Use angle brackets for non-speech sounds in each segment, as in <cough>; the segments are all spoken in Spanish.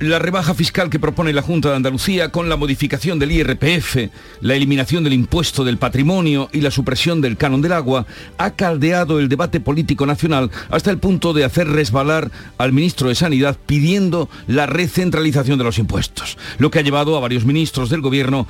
la rebaja fiscal que propone la Junta de Andalucía con la modificación del IRPF, la eliminación del impuesto del patrimonio y la supresión del canon del agua ha caldeado el debate político nacional hasta el punto de hacer resbalar al ministro de Sanidad pidiendo la recentralización de los impuestos, lo que ha llevado a varios ministros del gobierno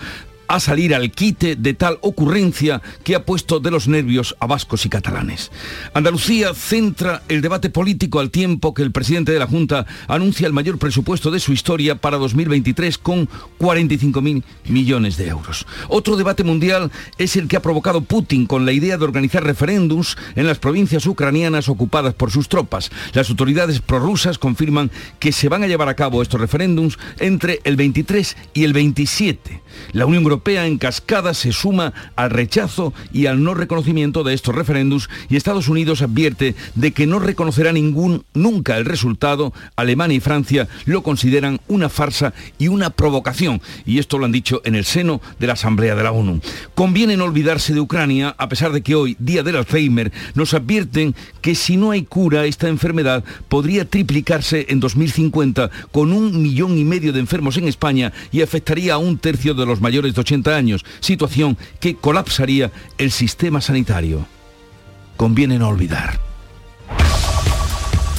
a salir al quite de tal ocurrencia que ha puesto de los nervios a vascos y catalanes. Andalucía centra el debate político al tiempo que el presidente de la Junta anuncia el mayor presupuesto de su historia para 2023 con 45.000 millones de euros. Otro debate mundial es el que ha provocado Putin con la idea de organizar referéndums en las provincias ucranianas ocupadas por sus tropas. Las autoridades prorrusas confirman que se van a llevar a cabo estos referéndums entre el 23 y el 27. La Unión Europea en cascada se suma al rechazo y al no reconocimiento de estos referéndums y Estados Unidos advierte de que no reconocerá ningún nunca el resultado. Alemania y Francia lo consideran una farsa y una provocación y esto lo han dicho en el seno de la Asamblea de la ONU. Conviene no olvidarse de Ucrania a pesar de que hoy, día del Alzheimer, nos advierten que si no hay cura esta enfermedad podría triplicarse en 2050 con un millón y medio de enfermos en España y afectaría a un tercio de los mayores de 80 años, situación que colapsaría el sistema sanitario. Conviene no olvidar.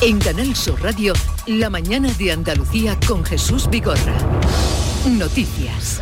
En Canal Sur Radio, la mañana de Andalucía con Jesús Vigorra. Noticias.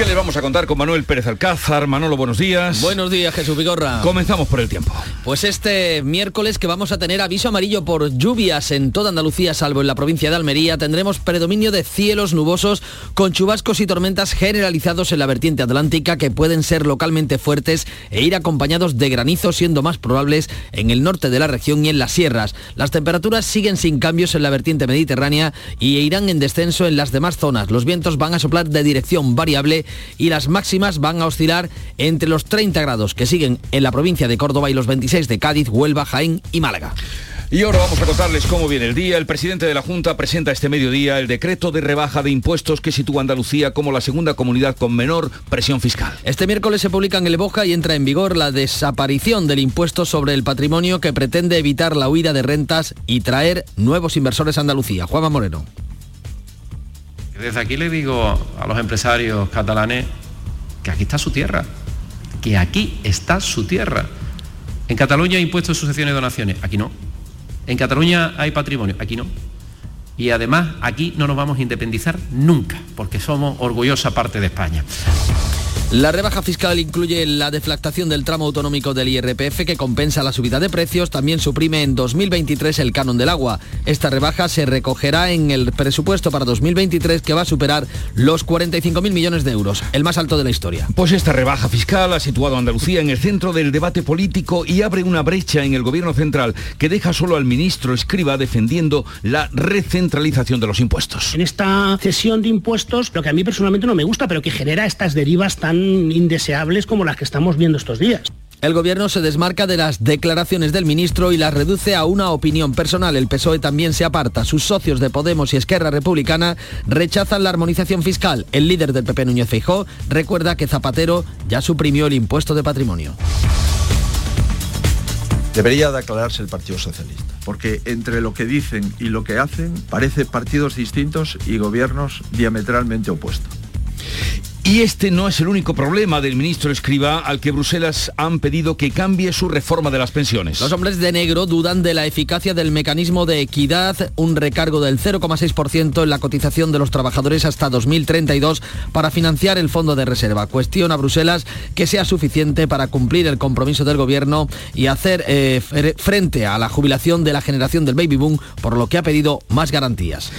¿Qué le vamos a contar con Manuel Pérez Alcázar? Manolo, buenos días. Buenos días, Jesús Vigorra. Comenzamos por el tiempo. Pues este miércoles que vamos a tener aviso amarillo por lluvias en toda Andalucía, salvo en la provincia de Almería, tendremos predominio de cielos nubosos con chubascos y tormentas generalizados en la vertiente atlántica que pueden ser localmente fuertes e ir acompañados de granizo, siendo más probables en el norte de la región y en las sierras. Las temperaturas siguen sin cambios en la vertiente mediterránea y irán en descenso en las demás zonas. Los vientos van a soplar de dirección variable y las máximas van a oscilar entre los 30 grados que siguen en la provincia de Córdoba y los 26 de Cádiz, Huelva, Jaén y Málaga. Y ahora vamos a contarles cómo viene el día. El presidente de la Junta presenta este mediodía el decreto de rebaja de impuestos que sitúa a Andalucía como la segunda comunidad con menor presión fiscal. Este miércoles se publica en el Boja y entra en vigor la desaparición del impuesto sobre el patrimonio que pretende evitar la huida de rentas y traer nuevos inversores a Andalucía. Juanma Moreno. Desde aquí le digo a los empresarios catalanes que aquí está su tierra, que aquí está su tierra. En Cataluña hay impuestos sucesiones y donaciones, aquí no. En Cataluña hay patrimonio, aquí no. Y además aquí no nos vamos a independizar nunca, porque somos orgullosa parte de España. La rebaja fiscal incluye la deflactación del tramo autonómico del IRPF que compensa la subida de precios, también suprime en 2023 el canon del agua. Esta rebaja se recogerá en el presupuesto para 2023 que va a superar los 45.000 millones de euros, el más alto de la historia. Pues esta rebaja fiscal ha situado a Andalucía en el centro del debate político y abre una brecha en el gobierno central que deja solo al ministro Escriba defendiendo la recentralización de los impuestos. En esta cesión de impuestos, lo que a mí personalmente no me gusta, pero que genera estas derivas tan indeseables como las que estamos viendo estos días. El gobierno se desmarca de las declaraciones del ministro y las reduce a una opinión personal. El PSOE también se aparta. Sus socios de Podemos y Esquerra Republicana rechazan la armonización fiscal. El líder del PP Núñez Feijó recuerda que Zapatero ya suprimió el impuesto de patrimonio. Debería de aclararse el Partido Socialista, porque entre lo que dicen y lo que hacen parece partidos distintos y gobiernos diametralmente opuestos. Y este no es el único problema del ministro Escriba al que Bruselas han pedido que cambie su reforma de las pensiones. Los hombres de negro dudan de la eficacia del mecanismo de equidad, un recargo del 0,6% en la cotización de los trabajadores hasta 2032 para financiar el fondo de reserva. Cuestiona a Bruselas que sea suficiente para cumplir el compromiso del gobierno y hacer eh, frente a la jubilación de la generación del baby boom, por lo que ha pedido más garantías.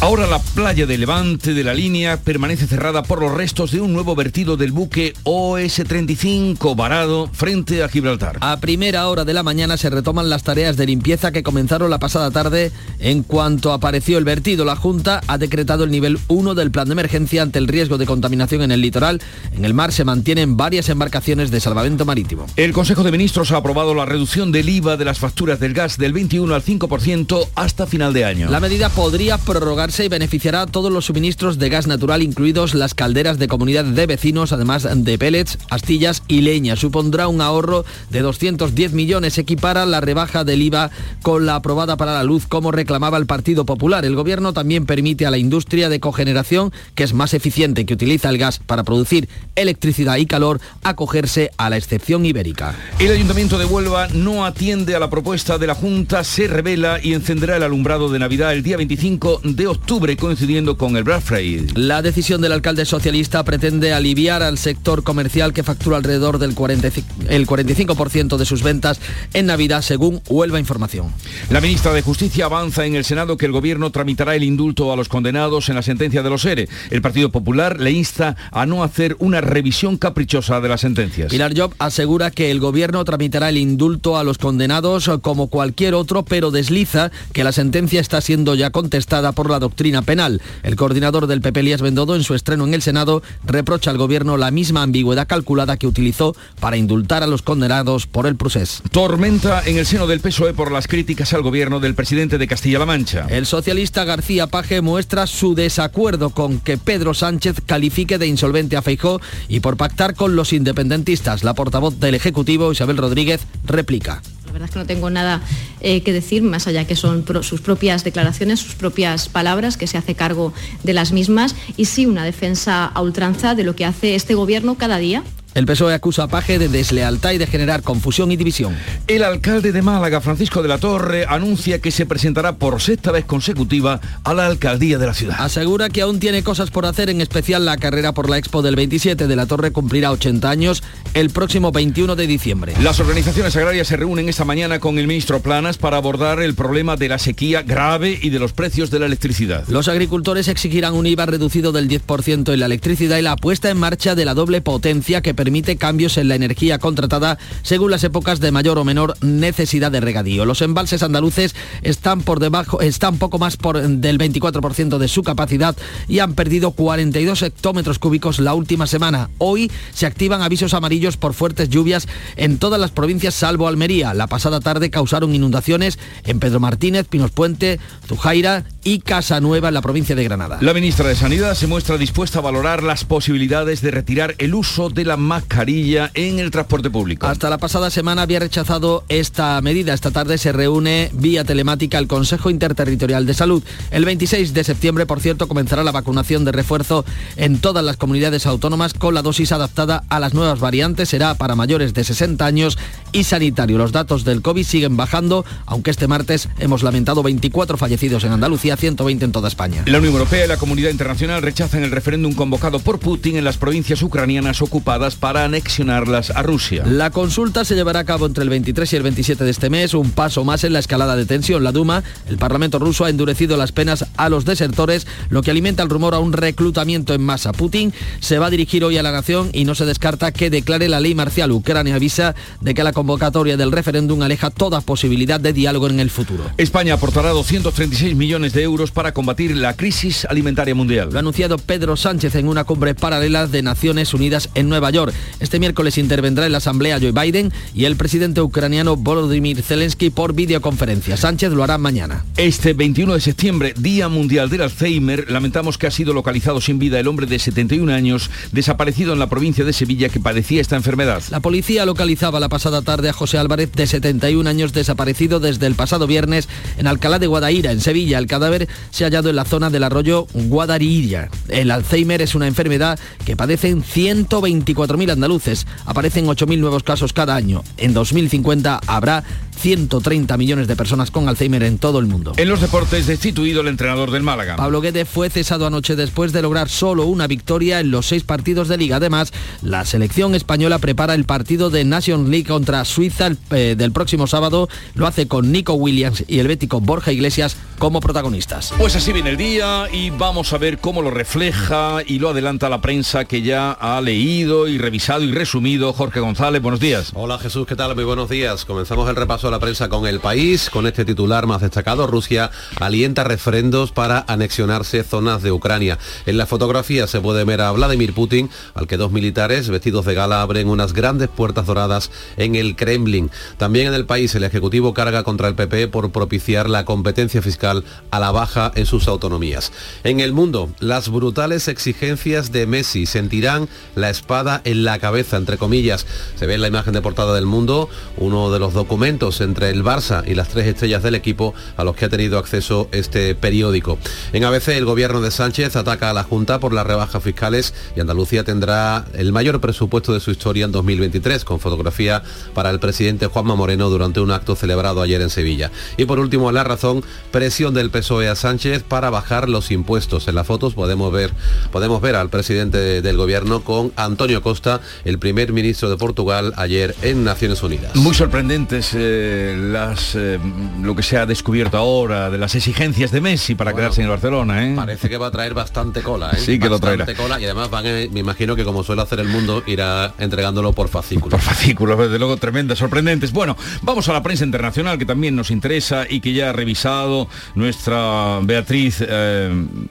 Ahora la playa de Levante de la línea permanece cerrada por los restos de un nuevo vertido del buque OS-35 varado frente a Gibraltar. A primera hora de la mañana se retoman las tareas de limpieza que comenzaron la pasada tarde. En cuanto apareció el vertido, la Junta ha decretado el nivel 1 del plan de emergencia ante el riesgo de contaminación en el litoral. En el mar se mantienen varias embarcaciones de salvamento marítimo. El Consejo de Ministros ha aprobado la reducción del IVA de las facturas del gas del 21 al 5% hasta final de año. La medida podría prorrogarse y beneficiará a todos los suministros de gas natural, incluidos las calderas de comunidad de vecinos, además de pellets, astillas y leña. Supondrá un ahorro de 210 millones. Equipara la rebaja del IVA con la aprobada para la luz, como reclamaba el Partido Popular. El Gobierno también permite a la industria de cogeneración, que es más eficiente, que utiliza el gas para producir electricidad y calor, acogerse a la excepción ibérica. El Ayuntamiento de Huelva no atiende a la propuesta de la Junta, se revela y encenderá el alumbrado de Navidad el día 25 de octubre, coincidiendo con el Black Friday. La decisión del alcalde socialista pretende aliviar al sector comercial que factura alrededor del 45, el 45% de sus ventas en Navidad, según Huelva Información. La ministra de Justicia avanza en el Senado que el Gobierno tramitará el indulto a los condenados en la sentencia de los ERE. El Partido Popular le insta a no hacer una revisión caprichosa de las sentencias. Pilar Job asegura que el Gobierno tramitará el indulto a los condenados como cualquier otro, pero desliza que la sentencia está siendo ya contestada por la doctrina penal. El coordinador del PP, Elías Bendodo, en su estreno en el Senado, reprocha al Gobierno la misma ambigüedad calculada que utilizó para indultar a los condenados por el procés. Tormenta en el seno del PSOE por las críticas al gobierno del presidente de Castilla-La Mancha. El socialista García Paje muestra su desacuerdo con que Pedro Sánchez califique de insolvente a Feijó y por pactar con los independentistas. La portavoz del Ejecutivo, Isabel Rodríguez, replica. Verdad es que no tengo nada eh, que decir, más allá que son sus propias declaraciones, sus propias palabras, que se hace cargo de las mismas, y sí una defensa a ultranza de lo que hace este gobierno cada día el PSOE acusa a Paje de deslealtad y de generar confusión y división. El alcalde de Málaga, Francisco de la Torre, anuncia que se presentará por sexta vez consecutiva a la alcaldía de la ciudad. Asegura que aún tiene cosas por hacer, en especial la carrera por la Expo del 27 de la Torre cumplirá 80 años el próximo 21 de diciembre. Las organizaciones agrarias se reúnen esta mañana con el ministro Planas para abordar el problema de la sequía grave y de los precios de la electricidad. Los agricultores exigirán un IVA reducido del 10% en la electricidad y la puesta en marcha de la doble potencia que permite cambios en la energía contratada según las épocas de mayor o menor necesidad de regadío. Los embalses andaluces están por debajo, están poco más por del 24% de su capacidad y han perdido 42 hectómetros cúbicos la última semana. Hoy se activan avisos amarillos por fuertes lluvias en todas las provincias salvo Almería. La pasada tarde causaron inundaciones en Pedro Martínez, Pinos Puente, Zujaira y Casanueva en la provincia de Granada. La ministra de Sanidad se muestra dispuesta a valorar las posibilidades de retirar el uso de la mascarilla en el transporte público. Hasta la pasada semana había rechazado esta medida. Esta tarde se reúne vía telemática el Consejo Interterritorial de Salud. El 26 de septiembre, por cierto, comenzará la vacunación de refuerzo en todas las comunidades autónomas con la dosis adaptada a las nuevas variantes. Será para mayores de 60 años y sanitario. Los datos del COVID siguen bajando, aunque este martes hemos lamentado 24 fallecidos en Andalucía, 120 en toda España. La Unión Europea y la comunidad internacional rechazan el referéndum convocado por Putin en las provincias ucranianas ocupadas para anexionarlas a Rusia. La consulta se llevará a cabo entre el 23 y el 27 de este mes, un paso más en la escalada de tensión. La Duma, el Parlamento ruso, ha endurecido las penas a los desertores, lo que alimenta el rumor a un reclutamiento en masa. Putin se va a dirigir hoy a la nación y no se descarta que declare la ley marcial. Ucrania avisa de que la convocatoria del referéndum aleja toda posibilidad de diálogo en el futuro. España aportará 236 millones de euros para combatir la crisis alimentaria mundial. Lo ha anunciado Pedro Sánchez en una cumbre paralela de Naciones Unidas en Nueva York. Este miércoles intervendrá en la Asamblea Joe Biden y el presidente ucraniano Volodymyr Zelensky por videoconferencia. Sánchez lo hará mañana. Este 21 de septiembre, Día Mundial del Alzheimer, lamentamos que ha sido localizado sin vida el hombre de 71 años desaparecido en la provincia de Sevilla que padecía esta enfermedad. La policía localizaba la pasada tarde a José Álvarez de 71 años desaparecido desde el pasado viernes en Alcalá de Guadaira, en Sevilla. El cadáver se ha hallado en la zona del arroyo Guadarilla. El Alzheimer es una enfermedad que padecen 124.000 andaluces. Aparecen 8.000 nuevos casos cada año. En 2050 habrá 130 millones de personas con Alzheimer en todo el mundo. En los deportes, destituido el entrenador del Málaga. Pablo Guede fue cesado anoche después de lograr solo una victoria en los seis partidos de liga. Además, la selección española prepara el partido de Nation League contra Suiza eh, del próximo sábado. Lo hace con Nico Williams y el bético Borja Iglesias como protagonistas. Pues así viene el día y vamos a ver cómo lo refleja y lo adelanta la prensa que ya ha leído y revisado y resumido. Jorge González, buenos días. Hola Jesús, ¿qué tal? Muy buenos días. Comenzamos el repaso de la prensa con el país, con este titular más destacado. Rusia alienta referendos para anexionarse zonas de Ucrania. En la fotografía se puede ver a Vladimir Putin, al que dos militares vestidos de gala abren unas grandes puertas doradas en el Kremlin. También en el país el Ejecutivo carga contra el PP por propiciar la competencia fiscal a la baja en sus autonomías. En el mundo, las brutales exigencias de Messi sentirán la espada en la cabeza, entre comillas. Se ve en la imagen de portada del mundo uno de los documentos entre el Barça y las tres estrellas del equipo a los que ha tenido acceso este periódico. En ABC el gobierno de Sánchez ataca a la Junta por las rebajas fiscales y Andalucía tendrá el mayor presupuesto de su historia en 2023, con fotografía para el presidente Juanma Moreno durante un acto celebrado ayer en Sevilla. Y por último, la razón, presión del PSOE a Sánchez para bajar los impuestos. En las fotos podemos ver, podemos ver al presidente del gobierno con Antonio Costa, el primer ministro de Portugal, ayer en Naciones Unidas. Muy sorprendentes eh, las, eh, lo que se ha descubierto ahora de las exigencias de Messi para quedarse en el Barcelona. ¿eh? Parece que va a traer bastante cola. Sí, que lo traerá. Cola, y además van, me imagino que como suele hacer el mundo, irá entregándolo por fascículos. Por fascículos, desde luego tremendas, sorprendentes. Bueno, vamos a la prensa internacional que también nos interesa y que ya ha revisado nuestra Beatriz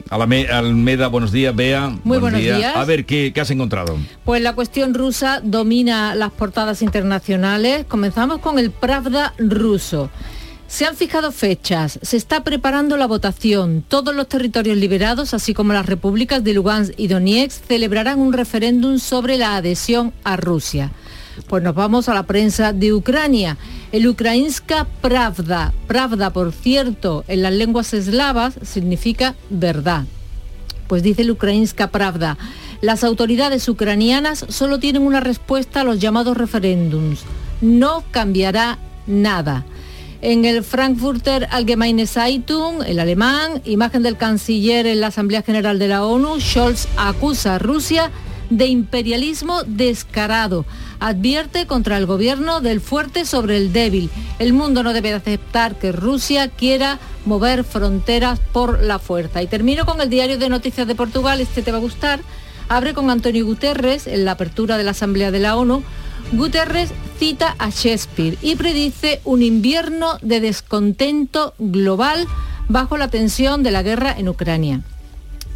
Almeda. Buenos días, Bea. Muy buenos días. A ver, ¿qué, ¿qué has encontrado? Pues la cuestión rusa domina las portadas internacionales. Comenzamos con el Pravda ruso. Se han fijado fechas, se está preparando la votación. Todos los territorios liberados, así como las repúblicas de Lugansk y Donetsk, celebrarán un referéndum sobre la adhesión a Rusia. Pues nos vamos a la prensa de Ucrania. El Ukrainska Pravda, Pravda por cierto, en las lenguas eslavas significa verdad. Pues dice el Ukrainska Pravda, las autoridades ucranianas solo tienen una respuesta a los llamados referéndums. No cambiará nada. En el Frankfurter Allgemeine Zeitung, el alemán, imagen del canciller en la Asamblea General de la ONU, Scholz acusa a Rusia de imperialismo descarado. Advierte contra el gobierno del fuerte sobre el débil. El mundo no debe aceptar que Rusia quiera mover fronteras por la fuerza. Y termino con el diario de noticias de Portugal, este te va a gustar. Abre con Antonio Guterres en la apertura de la Asamblea de la ONU Guterres cita a Shakespeare y predice un invierno de descontento global bajo la tensión de la guerra en Ucrania.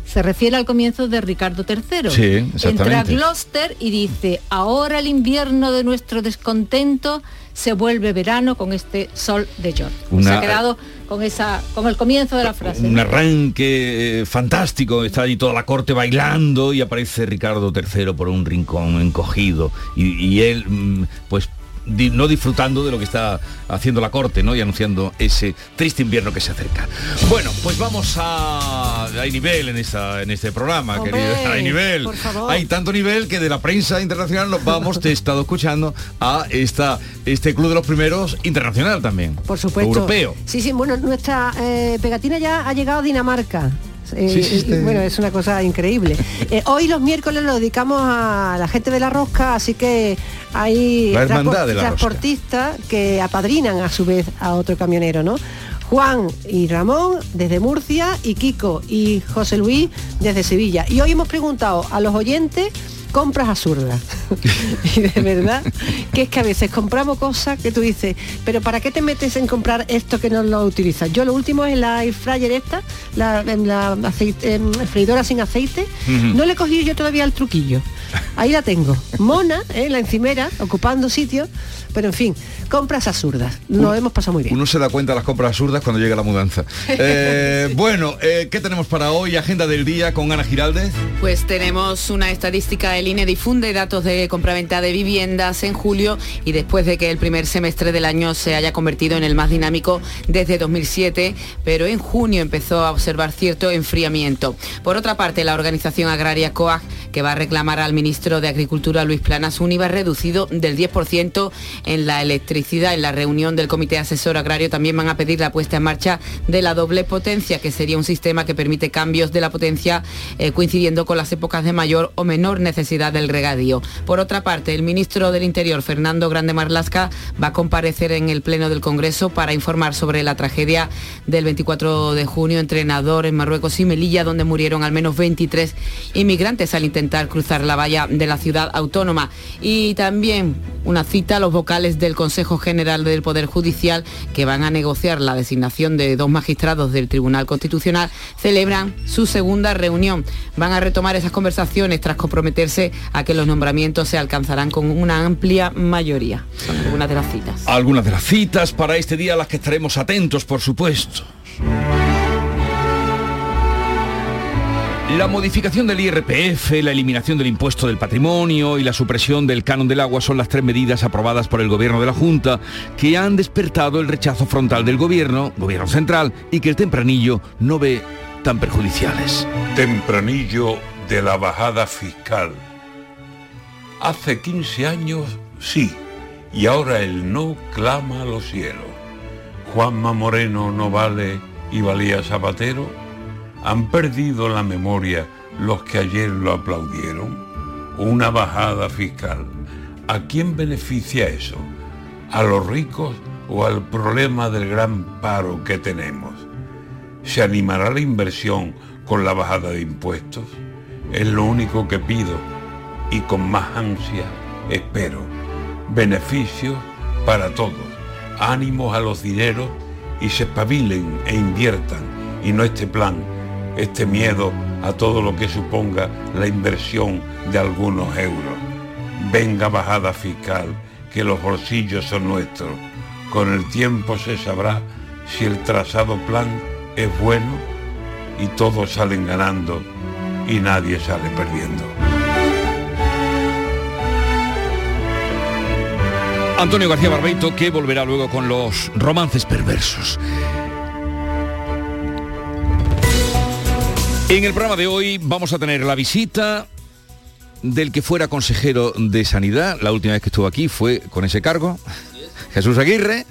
Se refiere al comienzo de Ricardo III. Sí, Entra a Gloucester y dice, ahora el invierno de nuestro descontento se vuelve verano con este sol de George. Se ha quedado con esa con el comienzo de la frase. Un arranque eh, fantástico, está allí toda la corte bailando y aparece Ricardo III por un rincón encogido y, y él mm, no disfrutando de lo que está haciendo la corte, ¿no? Y anunciando ese triste invierno que se acerca. Bueno, pues vamos a... Hay nivel en, esta, en este programa, Hombre, querido. <laughs> Hay nivel. por favor. Hay tanto nivel que de la prensa internacional nos vamos, te he estado escuchando, a esta, este club de los primeros internacional también. Por supuesto. Europeo. Sí, sí, bueno, nuestra eh, pegatina ya ha llegado a Dinamarca. Eh, Sí, sí, y- este- Bueno, es una cosa increíble. <laughs> Eh, hoy los miércoles lo dedicamos a la gente de la rosca, así que hay transportistas que apadrinan a su vez a otro camionero, ¿no? Juan y Ramón desde Murcia y Kiko y José Luis desde Sevilla. Y hoy hemos preguntado a los oyentes compras absurdas. <laughs> y de verdad que es que a veces compramos cosas que tú dices, pero ¿para qué te metes en comprar esto que no lo utilizas? Yo lo último es la air fryer esta, la, en la aceite- em, freidora sin aceite. No le he cogido yo todavía el truquillo. Ahí la tengo. Mona, ¿eh? la encimera, ocupando sitio. Pero en fin, compras absurdas. Nos hemos pasado muy bien. Uno se da cuenta de las compras absurdas cuando llega la mudanza. <laughs> Eh, bueno, eh, ¿qué tenemos para hoy? Agenda del día con Ana Giraldez. Pues tenemos una estadística, el INE difunde datos de compraventa de viviendas en julio y después de que el primer semestre del año se haya convertido en el más dinámico desde 2007, pero en junio empezó a observar cierto enfriamiento. Por otra parte, la organización agraria COAG, que va a reclamar al ministro de Agricultura Luis Planas un IVA reducido del 10% en la electricidad. En la reunión del Comité Asesor Agrario también van a pedir la puesta en marcha de la doble potencia, que sería un sistema que permite cambios de la potencia eh, coincidiendo con las épocas de mayor o menor necesidad del regadío. Por otra parte, el ministro del Interior, Fernando Grande Marlasca, va a comparecer en el Pleno del Congreso para informar sobre la tragedia del 24 de junio entre Nador en Marruecos y Melilla, donde murieron al menos 23 inmigrantes al intentar cruzar la valla de la ciudad autónoma. Y también una cita a los vocales del Consejo General del Poder Judicial que van a negociar la designación de dos magistrados del Tribunal Constitucional celebran su segunda reunión. Van a retomar esas conversaciones tras comprometerse a que los nombramientos se alcanzarán con una amplia mayoría. Algunas de las citas. Algunas de las citas para este día a las que estaremos atentos, por supuesto. La modificación del IRPF, la eliminación del impuesto del patrimonio y la supresión del canon del agua son las tres medidas aprobadas por el gobierno de la Junta que han despertado el rechazo frontal del gobierno, gobierno central, y que el tempranillo no ve tan perjudiciales. Tempranillo de la bajada fiscal. Hace 15 años sí, y ahora el no clama a los cielos. Juanma Moreno no vale y valía Zapatero ¿Han perdido la memoria los que ayer lo aplaudieron? Una bajada fiscal. ¿A quién beneficia eso? ¿A los ricos o al problema del gran paro que tenemos? ¿Se animará la inversión con la bajada de impuestos? Es lo único que pido y con más ansia espero. Beneficios para todos. Ánimos a los dineros y se espabilen e inviertan y no este plan este miedo a todo lo que suponga la inversión de algunos euros. Venga bajada fiscal, que los bolsillos son nuestros. Con el tiempo se sabrá si el trazado plan es bueno y todos salen ganando y nadie sale perdiendo. Antonio García Barbeito que volverá luego con los romances perversos. En el programa de hoy vamos a tener la visita del que fuera consejero de Sanidad. La última vez que estuvo aquí fue con ese cargo. Jesús Aguirre,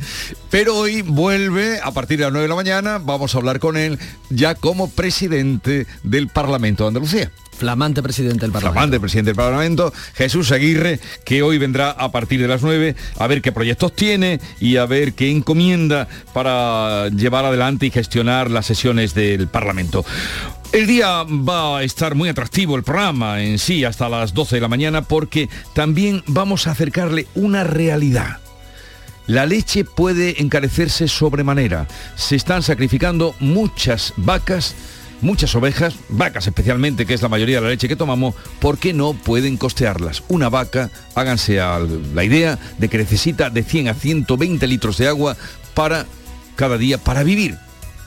pero hoy vuelve a partir de las 9 de la mañana, vamos a hablar con él ya como presidente del Parlamento de Andalucía. Flamante presidente del Parlamento. Flamante presidente del Parlamento, Jesús Aguirre, que hoy vendrá a partir de las 9 a ver qué proyectos tiene y a ver qué encomienda para llevar adelante y gestionar las sesiones del Parlamento. El día va a estar muy atractivo el programa en sí hasta las 12 de la mañana porque también vamos a acercarle una realidad. La leche puede encarecerse sobremanera. Se están sacrificando muchas vacas, muchas ovejas, vacas especialmente, que es la mayoría de la leche que tomamos, porque no pueden costearlas. Una vaca, háganse la idea de que necesita de 100 a 120 litros de agua para cada día, para vivir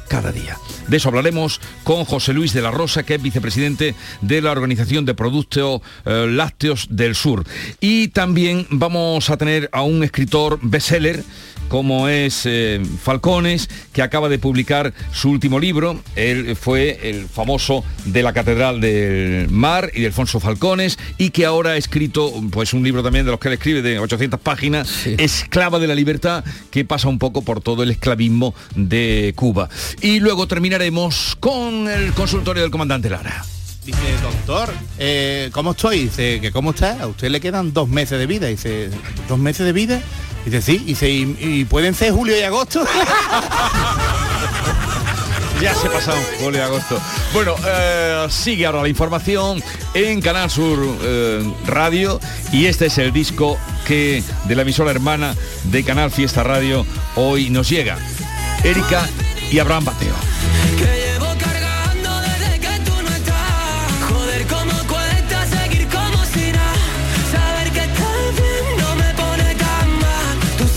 cada día. De eso hablaremos con José Luis de la Rosa, que es vicepresidente de la Organización de Productos eh, Lácteos del Sur. Y también vamos a tener a un escritor bestseller como es eh, Falcones, que acaba de publicar su último libro. Él fue el famoso de la Catedral del Mar y de Alfonso Falcones, y que ahora ha escrito pues, un libro también de los que él escribe de 800 páginas, Esclava de la Libertad, que pasa un poco por todo el esclavismo de Cuba. Y luego terminaremos con el consultorio del comandante Lara. Dice, doctor, eh, ¿cómo estoy? Dice, que ¿cómo está? A usted le quedan dos meses de vida. Dice, ¿dos meses de vida? Dice, sí. Dice, ¿y, pueden ser julio y agosto? <laughs> Ya se pasaron julio y agosto. Bueno, eh, sigue ahora la información en Canal Sur eh, Radio y este es el disco que de la emisora hermana de Canal Fiesta Radio hoy nos llega. Erika y Abraham Bateo.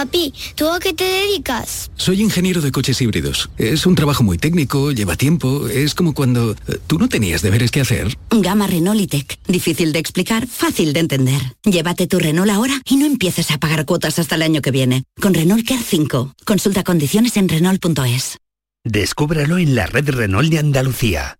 Papi, ¿tú a qué te dedicas? Soy ingeniero de coches híbridos. Es un trabajo muy técnico, lleva tiempo. Es como cuando eh, tú no tenías deberes que hacer. Gama Renault E-Tech. Difícil de explicar, fácil de entender. Llévate tu Renault ahora y no empieces a pagar cuotas hasta el año que viene. Con Renault Care 5. Consulta condiciones en Renault.es. Descúbralo en la red Renault de Andalucía.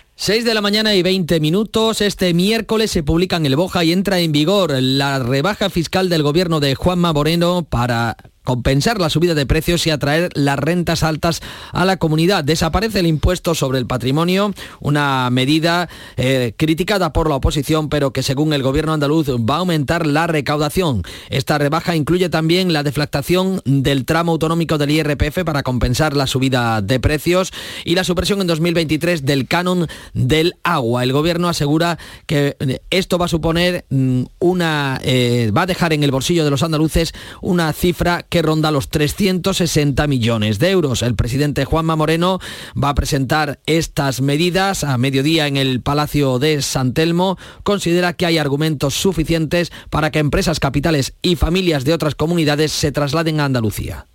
6 de la mañana y 20 minutos. Este miércoles se publica en el Boja y entra en vigor la rebaja fiscal del gobierno de Juanma Moreno para compensar la subida de precios y atraer las rentas altas a la comunidad. Desaparece el impuesto sobre el patrimonio, una medida eh, criticada por la oposición, pero que según el gobierno andaluz va a aumentar la recaudación. Esta rebaja incluye también la deflactación del tramo autonómico del IRPF para compensar la subida de precios y la supresión en 2023 del canon del agua. El gobierno asegura que eh, esto va a suponer mm, una, eh, va a dejar en el bolsillo de los andaluces una cifra que ronda los 360 millones de euros. El presidente Juanma Moreno va a presentar estas medidas a mediodía en el Palacio de San Telmo. Considera que hay argumentos suficientes para que empresas, capitales y familias de otras comunidades se trasladen a Andalucía.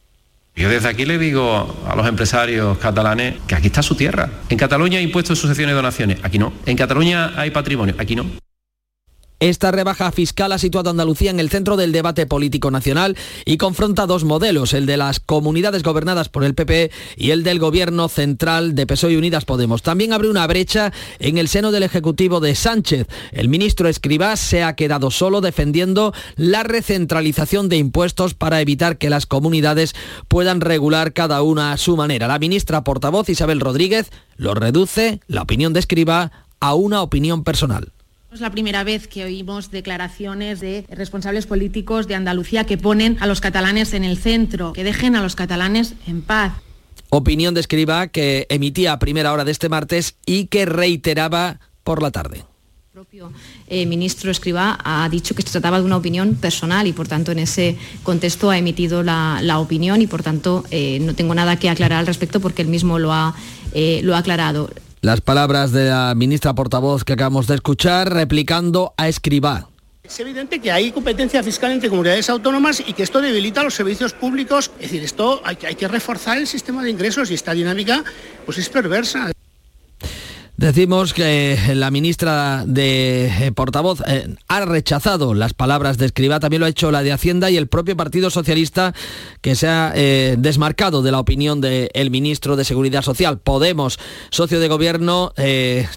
Yo desde aquí le digo a los empresarios catalanes que aquí está su tierra. En Cataluña hay impuestos, sucesiones y donaciones, aquí no. En Cataluña hay patrimonio, aquí no. Esta rebaja fiscal ha situado a Andalucía en el centro del debate político nacional y confronta dos modelos, el de las comunidades gobernadas por el PP y el del gobierno central de PSOE y Unidas Podemos. También abre una brecha en el seno del Ejecutivo de Sánchez. El ministro Escribá se ha quedado solo defendiendo la recentralización de impuestos para evitar que las comunidades puedan regular cada una a su manera. La ministra portavoz Isabel Rodríguez lo reduce, la opinión de Escribá, a una opinión personal. Es la primera vez que oímos declaraciones de responsables políticos de Andalucía que ponen a los catalanes en el centro, que dejen a los catalanes en paz. Opinión de escriba que emitía a primera hora de este martes y que reiteraba por la tarde. El propio eh, ministro Escribá ha dicho que se trataba de una opinión personal y por tanto en ese contexto ha emitido la, la opinión y por tanto eh, no tengo nada que aclarar al respecto porque él mismo lo ha, eh, lo ha aclarado. Las palabras de la ministra portavoz que acabamos de escuchar replicando a Escribá. Es evidente que hay competencia fiscal entre comunidades autónomas y que esto debilita los servicios públicos. Es decir, esto hay que, hay que reforzar el sistema de ingresos y esta dinámica pues es perversa. Decimos que la ministra de eh, portavoz eh, ha rechazado las palabras de Escribá, también lo ha hecho la de Hacienda y el propio Partido Socialista que se ha eh, desmarcado de la opinión del ministro de Seguridad Social. Podemos, socio de gobierno,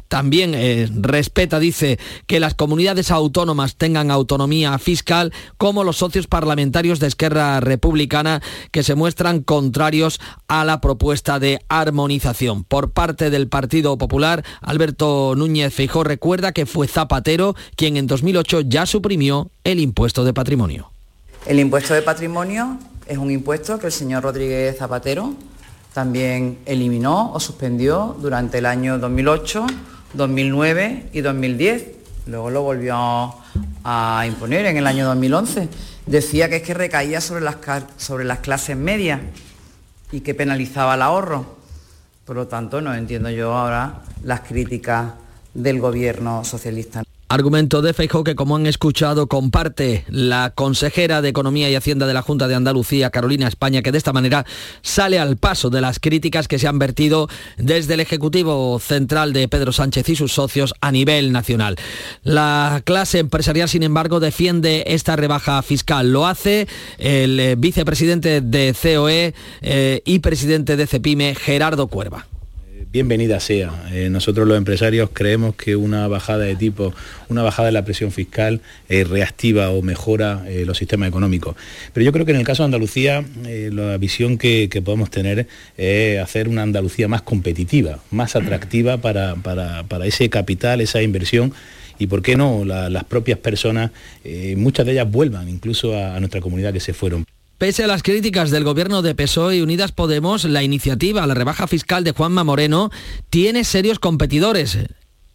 también respeta, dice, que las comunidades autónomas tengan autonomía fiscal, como los socios parlamentarios de Esquerra Republicana que se muestran contrarios a la propuesta de armonización. Por parte del Partido Popular, Alberto Núñez Feijó recuerda que fue Zapatero quien en 2008 ya suprimió el impuesto de patrimonio. El impuesto de patrimonio es un impuesto que el señor Rodríguez Zapatero también eliminó o suspendió durante el año 2008, 2009 y 2010. Luego lo volvió a imponer en el año 2011. Decía que es que recaía sobre las, sobre las clases medias y que penalizaba el ahorro. Por lo tanto, no entiendo yo ahora las críticas del gobierno socialista. Argumento de Feijóo que, como han escuchado, comparte la consejera de Economía y Hacienda de la Junta de Andalucía, Carolina España, que de esta manera sale al paso de las críticas que se han vertido desde el Ejecutivo Central de Pedro Sánchez y sus socios a nivel nacional. La clase empresarial, sin embargo, defiende esta rebaja fiscal. Lo hace el eh, vicepresidente de COE eh, y presidente de CEPIME, Gerardo Cuerva bienvenida sea. Eh, nosotros los empresarios creemos que una bajada de tipo, una bajada de la presión fiscal eh, reactiva o mejora eh, los sistemas económicos. Pero yo creo que en el caso de Andalucía la visión que, podemos tener es hacer una Andalucía más competitiva, más atractiva para, para- para ese capital, esa inversión y por qué no la- las propias personas, muchas de ellas vuelvan incluso a nuestra comunidad que se fueron. Pese a las críticas del gobierno de PSOE y Unidas Podemos, la iniciativa, la rebaja fiscal de Juanma Moreno, tiene serios competidores.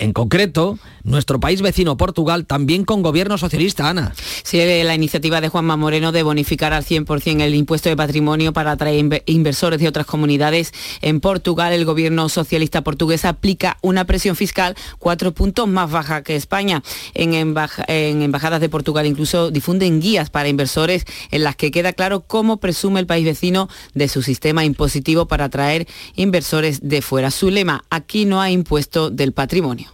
En concreto, nuestro país vecino Portugal también con gobierno socialista, Ana. Sí, la iniciativa de Juanma Moreno de bonificar al 100% el impuesto de patrimonio para atraer inversores de otras comunidades. En Portugal, el gobierno socialista portugués aplica una presión fiscal cuatro puntos más baja que España. En, en embajadas de Portugal incluso difunden guías para inversores en las que queda claro cómo presume el país vecino de su sistema impositivo para atraer inversores de fuera. Su lema, aquí no hay impuesto del patrimonio.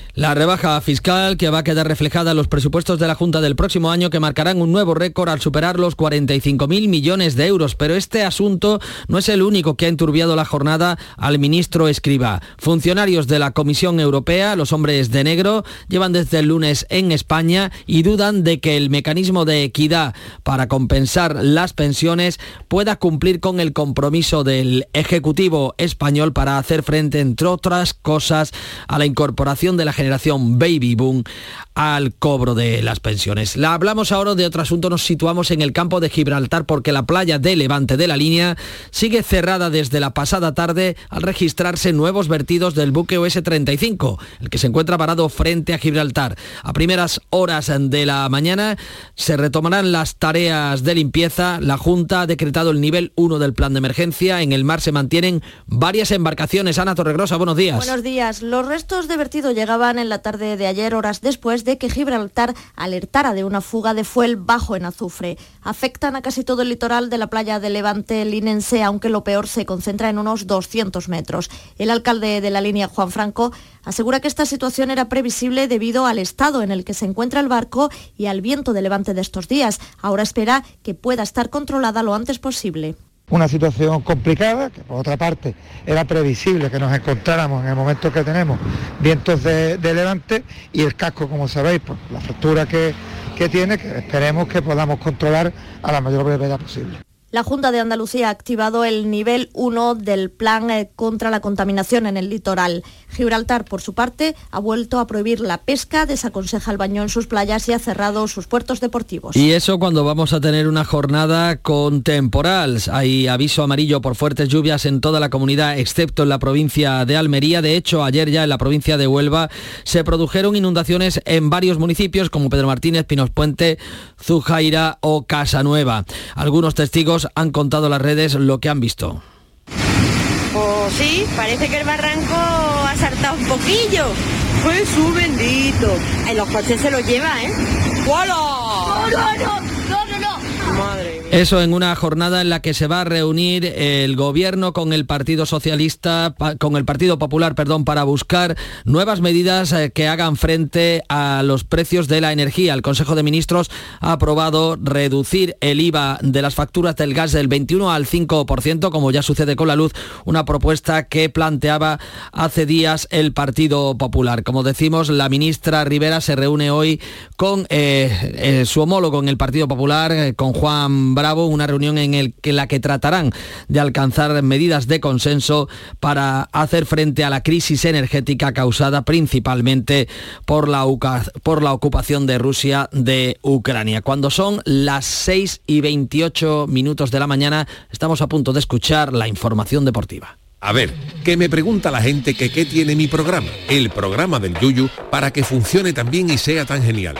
La rebaja fiscal que va a quedar reflejada en los presupuestos de la Junta del próximo año que marcarán un nuevo récord al superar los 45.000 millones de euros. Pero este asunto no es el único que ha enturbiado la jornada al ministro Escriba. Funcionarios de la Comisión Europea, los hombres de negro, llevan desde el lunes en España y dudan de que el mecanismo de equidad para compensar las pensiones pueda cumplir con el compromiso del Ejecutivo español para hacer frente, entre otras cosas, a la incorporación de la generación baby boom al cobro de las pensiones. La hablamos ahora de otro asunto, nos situamos en el campo de Gibraltar porque la playa de Levante de la línea sigue cerrada desde la pasada tarde al registrarse nuevos vertidos del buque OS-35, el que se encuentra parado frente a Gibraltar. A primeras horas de la mañana se retomarán las tareas de limpieza. La Junta ha decretado el nivel 1 del plan de emergencia. En el mar se mantienen varias embarcaciones. Ana Torregrosa, buenos días. Buenos días. Los restos de vertido llegaban en la tarde de ayer, horas después de que Gibraltar alertara de una fuga de fuel bajo en azufre. Afectan a casi todo el litoral de la playa de Levante linense, aunque lo peor se concentra en unos 200 metros. El alcalde de la línea, Juan Franco, asegura que esta situación era previsible debido al estado en el que se encuentra el barco y al viento de levante de estos días. Ahora espera que pueda estar controlada lo antes posible una situación complicada, que por otra parte era previsible que nos encontráramos en el momento que tenemos vientos de, levante y el casco, como sabéis, por la fractura que, que tiene, que esperemos que podamos controlar a la mayor brevedad posible. La Junta de Andalucía ha activado el nivel 1 del plan eh, contra la contaminación en el litoral. Gibraltar, por su parte, ha vuelto a prohibir la pesca, desaconseja el baño en sus playas y ha cerrado sus puertos deportivos. Y eso cuando vamos a tener una jornada con temporal. Hay aviso amarillo por fuertes lluvias en toda la comunidad, excepto en la provincia de Almería. De hecho, ayer ya en la provincia de Huelva se produjeron inundaciones en varios municipios como Pedro Martínez, Pinos Puente, Zujaira o Casanueva. Algunos testigos han contado a las redes lo que han visto. Pues sí, parece que el barranco ha saltado un poquillo. su bendito. En los coches se lo lleva, ¿eh? ¡Hola! ¡No, eso en una jornada en la que se va a reunir el gobierno con el Partido Socialista, con el Partido Popular, perdón, para buscar nuevas medidas eh, que hagan frente a los precios de la energía. El Consejo de Ministros ha aprobado reducir el IVA de las facturas del gas del 21 al 5%, como ya sucede con la luz, una propuesta que planteaba hace días el Partido Popular. Como decimos, la ministra Rivera se reúne hoy con eh, eh, su homólogo en el Partido Popular, con Juan Bravo, una reunión en la que tratarán de alcanzar medidas de consenso para hacer frente a la crisis energética causada principalmente por la, por la ocupación de Rusia de Ucrania. Cuando son las 6 y 28 minutos de la mañana, estamos a punto de escuchar la información deportiva. A ver, que me pregunta la gente que qué tiene mi programa, el programa del Yuyu, para que funcione tan bien y sea tan genial.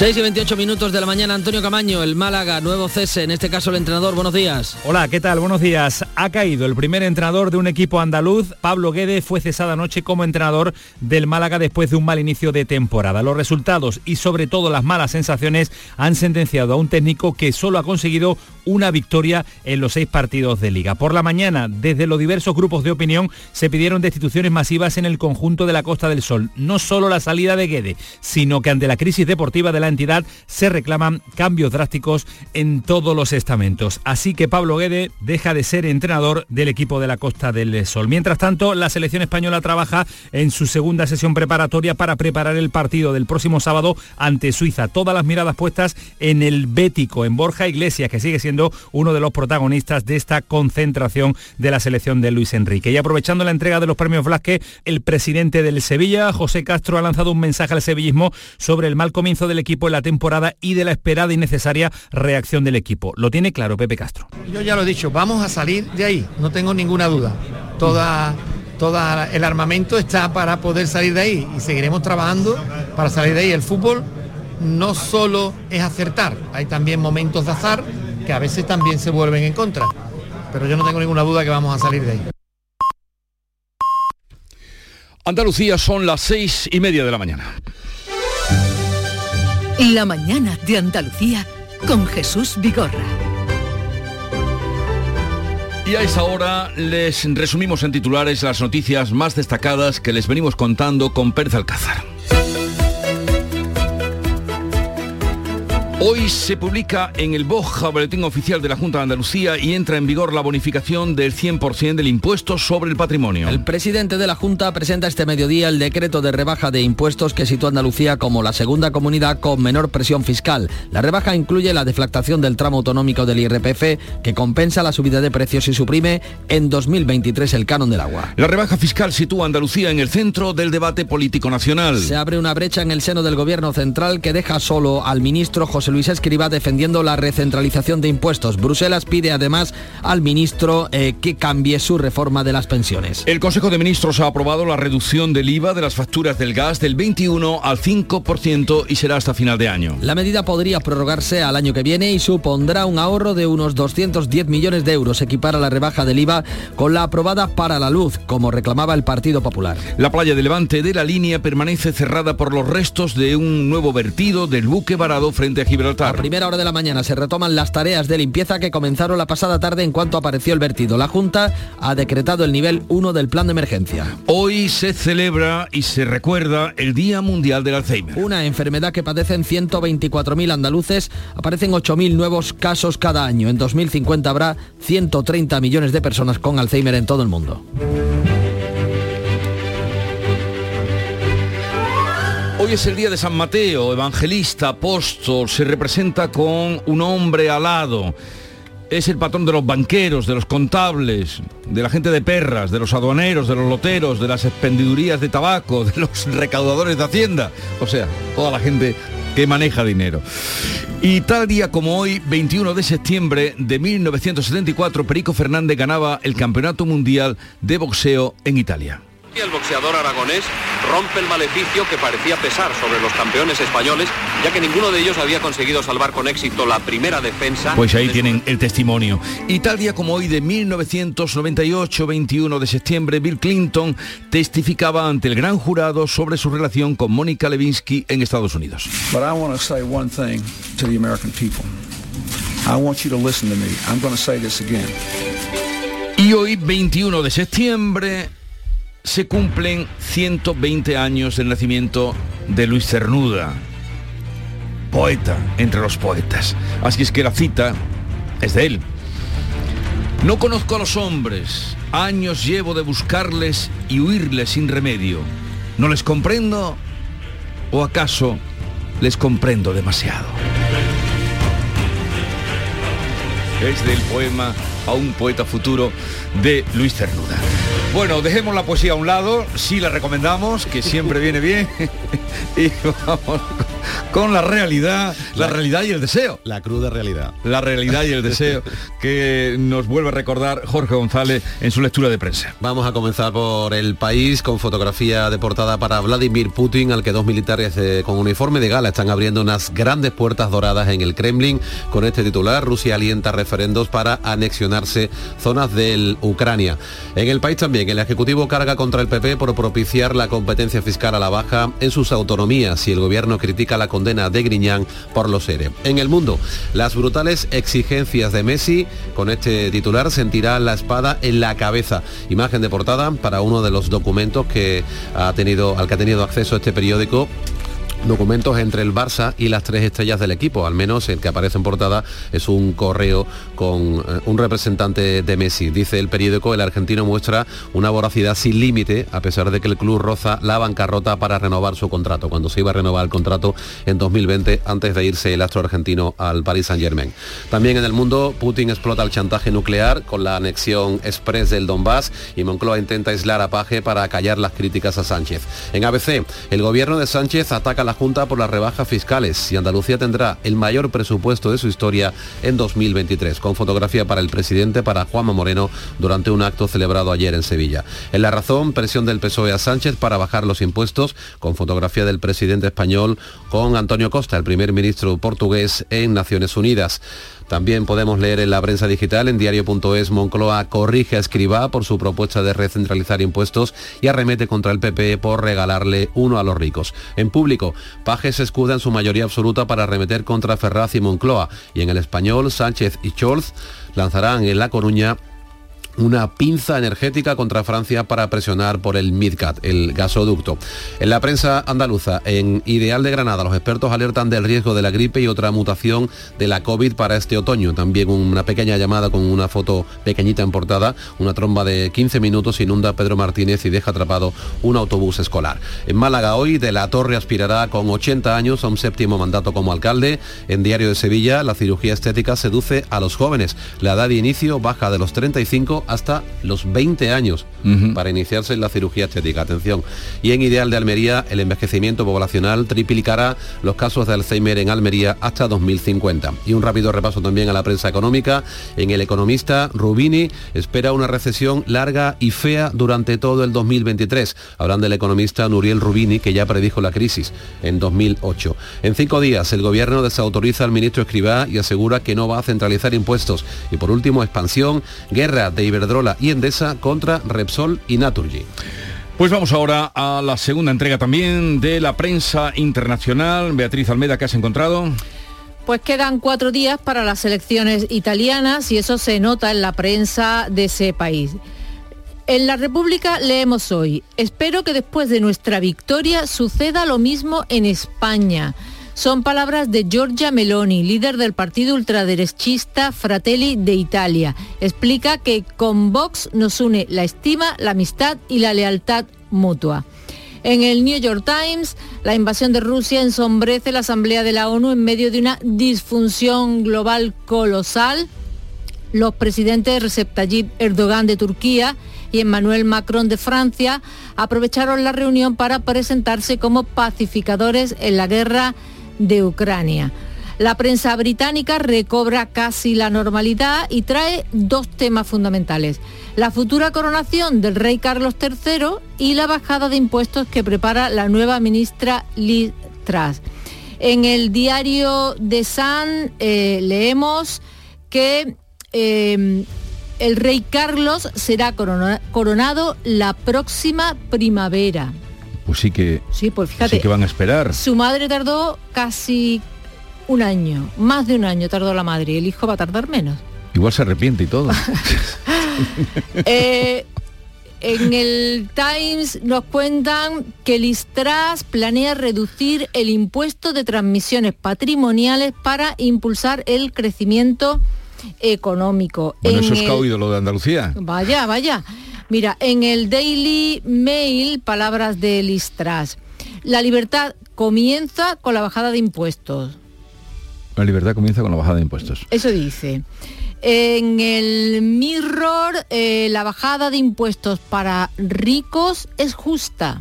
6 y 28 minutos de la mañana, Antonio Camaño, el Málaga, nuevo cese, en este caso el entrenador, buenos días. Hola, ¿qué tal? Buenos días. Ha caído el primer entrenador de un equipo andaluz, Pablo Guede, fue cesado anoche como entrenador del Málaga después de un mal inicio de temporada. Los resultados y sobre todo las malas sensaciones han sentenciado a un técnico que solo ha conseguido una victoria en los seis partidos de liga. Por la mañana, desde los diversos grupos de opinión, se pidieron destituciones masivas en el conjunto de la Costa del Sol. No solo la salida de Guede, sino que ante la crisis deportiva de la entidad se reclaman cambios drásticos en todos los estamentos. Así que Pablo Guede deja de ser entrenador del equipo de la Costa del Sol. Mientras tanto, la selección española trabaja en su segunda sesión preparatoria para preparar el partido del próximo sábado ante Suiza. Todas las miradas puestas en el Bético, en Borja Iglesias, que sigue siendo uno de los protagonistas de esta concentración de la selección de Luis Enrique. Y aprovechando la entrega de los premios Blasque, el presidente del Sevilla, José Castro, ha lanzado un mensaje al sevillismo sobre el mal comienzo del equipo en la temporada y de la esperada y necesaria reacción del equipo. Lo tiene claro Pepe Castro. Yo ya lo he dicho, vamos a salir de ahí, no tengo ninguna duda. Toda, toda el armamento está para poder salir de ahí y seguiremos trabajando para salir de ahí. El fútbol no solo es acertar, hay también momentos de azar que a veces también se vuelven en contra. Pero yo no tengo ninguna duda que vamos a salir de ahí. Andalucía son las seis y media de la mañana. La mañana de Andalucía con Jesús Vigorra. Y a esa hora les resumimos en titulares las noticias más destacadas que les venimos contando con Pérez Alcázar. Hoy se publica en el Boja, Boletín Oficial de la Junta de Andalucía, y entra en vigor la bonificación del 100% del impuesto sobre el patrimonio. El presidente de la Junta presenta este mediodía el decreto de rebaja de impuestos que sitúa a Andalucía como la segunda comunidad con menor presión fiscal. La rebaja incluye la deflactación del tramo autonómico del IRPF, que compensa la subida de precios y suprime en 2023 el canon del agua. La rebaja fiscal sitúa a Andalucía en el centro del debate político nacional. Se abre una brecha en el seno del gobierno central que deja solo al ministro José Luis Escriba defendiendo la recentralización de impuestos. Bruselas pide además al ministro eh, que cambie su reforma de las pensiones. El Consejo de Ministros ha aprobado la reducción del IVA de las facturas del gas del 21 al 5% y será hasta final de año. La medida podría prorrogarse al año que viene y supondrá un ahorro de unos 210 millones de euros. Equipara la rebaja del IVA con la aprobada para la luz, como reclamaba el Partido Popular. La playa de Levante de la línea permanece cerrada por los restos de un nuevo vertido del buque varado frente a Gibraltar. A primera hora de la mañana se retoman las tareas de limpieza que comenzaron la pasada tarde en cuanto apareció el vertido. La Junta ha decretado el nivel 1 del plan de emergencia. Hoy se celebra y se recuerda el Día Mundial del Alzheimer. Una enfermedad que padecen 124.000 andaluces. Aparecen 8.000 nuevos casos cada año. En 2050 habrá 130 millones de personas con Alzheimer en todo el mundo. Hoy es el día de San Mateo, evangelista, apóstol, se representa con un hombre alado. Es el patrón de los banqueros, de los contables, de la gente de perras, de los aduaneros, de los loteros, de las expendidurías de tabaco, <laughs> de los recaudadores de hacienda. O sea, toda la gente que maneja dinero. Y tal día como hoy, 21 de septiembre de 1974, Perico Fernández ganaba el Campeonato Mundial de Boxeo en Italia. El boxeador aragonés rompe el maleficio que parecía pesar sobre los campeones españoles, ya que ninguno de ellos había conseguido salvar con éxito la primera defensa. Pues ahí tienen el testimonio. Y tal día como hoy de 1998, 21 de septiembre, Bill Clinton testificaba ante el gran jurado sobre su relación con Mónica Lewinsky en Estados Unidos. But I want to say one thing to the American people. I want you to listen to me. I'm going to say this again. Y hoy, 21 de septiembre, se cumplen 120 años del nacimiento de Luis Cernuda, poeta entre los poetas. Así es que la cita es de él. No conozco a los hombres, años llevo de buscarles y huirles sin remedio. ¿No les comprendo o acaso les comprendo demasiado? Es del poema a un poeta futuro de Luis Cernuda. Bueno, dejemos la poesía a un lado, sí la recomendamos, que siempre <laughs> viene bien. y vamos con la realidad, la, realidad y el deseo. La cruda realidad. La realidad y el deseo <laughs> que nos vuelve a recordar Jorge González en su lectura de prensa. Vamos a comenzar por el país con fotografía de portada para Vladimir Putin, al que dos militares eh, con uniforme de gala están abriendo unas grandes puertas doradas en el Kremlin. Con este titular, Rusia alienta referendos para zonas del Ucrania. En el país también, el Ejecutivo carga contra el PP por propiciar la competencia fiscal a la baja en sus autonomías y el gobierno critica la condena de Griñán por los ERE. En el mundo, las brutales exigencias de Messi, con este titular sentirá la espada en la cabeza. Imagen de portada para uno de los documentos que ha tenido, al que ha tenido acceso este periódico documentos entre el Barça y las tres estrellas del equipo. Al menos el que aparece en portada es un correo con eh, un representante de Messi. Dice el periódico, el argentino muestra una voracidad sin límite a pesar de que el club roza la bancarrota para renovar su contrato, cuando se iba a renovar el contrato en 2020 antes de irse el astro argentino al Paris Saint Germain. También en el mundo, Putin explota el chantaje nuclear con la anexión express del Donbass y Moncloa intenta aislar a Paje para callar las críticas a Sánchez. En ABC, el gobierno de Sánchez ataca la Junta por las rebajas fiscales y Andalucía tendrá el mayor presupuesto de su historia en 2023, con fotografía para el presidente, para Juanma Moreno, durante un acto celebrado ayer en Sevilla. En la razón, presión del PSOE a Sánchez para bajar los impuestos, con fotografía del presidente español con Antonio Costa, el primer ministro portugués en Naciones Unidas. También podemos leer en la prensa digital, en diario.es, Moncloa corrige a Escribá por su propuesta de recentralizar impuestos y arremete contra el PP por regalarle uno a los ricos. En público, Paje se escuda en su mayoría absoluta para arremeter contra Ferraz y Moncloa. Y en el español, Sánchez y Scholz lanzarán en La Coruña una pinza energética contra Francia para presionar por el MidCat, el gasoducto. En la prensa andaluza, en Ideal de Granada, los expertos alertan del riesgo de la gripe y otra mutación de la COVID para este otoño. También una pequeña llamada con una foto pequeñita en portada, una tromba de 15 minutos inunda Pedro Martínez y deja atrapado un autobús escolar. En Málaga hoy, De la Torre aspirará con 80 años a un séptimo mandato como alcalde. En Diario de Sevilla, la cirugía estética seduce a los jóvenes. La edad de inicio baja de los 35 hasta los 20 años para iniciarse en la cirugía estética. Atención. Y en Ideal de Almería, el envejecimiento poblacional triplicará los casos de Alzheimer en Almería hasta 2050. Y un rápido repaso también a la prensa económica. En El Economista, Rubini espera una recesión larga y fea durante todo el 2023. Hablan del economista Nuriel Rubini, que ya predijo la crisis en 2008. En cinco días, el gobierno desautoriza al ministro Escribá y asegura que no va a centralizar impuestos. Y por último, expansión, guerra de Iberdrola y Endesa contra Repsol y Naturgy. Pues vamos ahora a la segunda entrega también de la prensa internacional. Beatriz Almeda, ¿qué has encontrado? Pues quedan cuatro días para las elecciones italianas y eso se nota en la prensa de ese país. En la República leemos hoy, espero que después de nuestra victoria suceda lo mismo en España. Son palabras de Giorgia Meloni, líder del partido ultraderechista Fratelli de Italia. Explica que con Vox nos une la estima, la amistad y la lealtad mutua. En el New York Times, la invasión de Rusia ensombrece la Asamblea de la ONU en medio de una disfunción global colosal. Los presidentes Recep Tayyip Erdogan de Turquía y Emmanuel Macron de Francia aprovecharon la reunión para presentarse como pacificadores en la guerra de Ucrania. La prensa británica recobra casi la normalidad y trae dos temas fundamentales. La futura coronación del rey Carlos III y la bajada de impuestos que prepara la nueva ministra Liz Truss. En el diario The Sun eh, leemos que eh, el rey Carlos será coronado la próxima primavera. Pues sí que, sí, pues fíjate, que van a esperar. Su madre tardó casi un año, más de un año tardó la madre y el hijo va a tardar menos. Igual se arrepiente y todo. <laughs> <laughs> Eh, en el Times nos cuentan que Listras planea reducir el impuesto de transmisiones patrimoniales para impulsar el crecimiento económico. Bueno, eso es que lo de Andalucía. Vaya, vaya. Mira, en el Daily Mail, palabras de Listras. La libertad comienza con la bajada de impuestos. La libertad comienza con la bajada de impuestos. Eso dice. En el Mirror, eh, la bajada de impuestos para ricos es justa.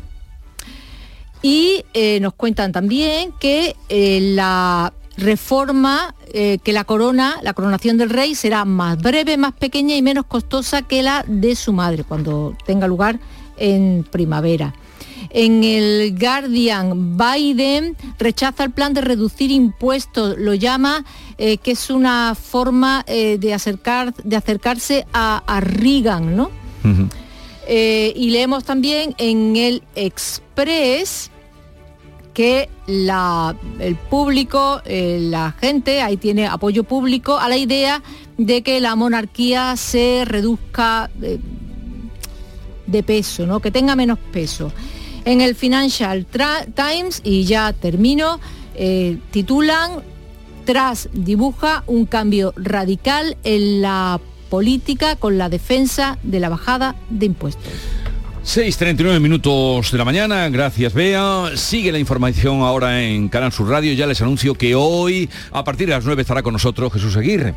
Y eh, nos cuentan también que eh, la reforma, eh, que la corona, la coronación del rey será más breve, más pequeña y menos costosa que la de su madre cuando tenga lugar en primavera. En el Guardian, Biden rechaza el plan de reducir impuestos, lo llama eh, que es una forma eh, de, acercar, de acercarse a, a Reagan, ¿no? Y leemos también en el Express que el público, eh, la gente, ahí tiene apoyo público a la idea de que la monarquía se reduzca eh, de peso, ¿no? que tenga menos peso. En el Financial Times, y ya termino, eh, titulan, tras dibuja un cambio radical en la política con la defensa de la bajada de impuestos. 6.39 minutos de la mañana, gracias Bea. Sigue la información ahora en Canal Sur Radio. Ya les anuncio que hoy, a partir de las 9, estará con nosotros Jesús Aguirre.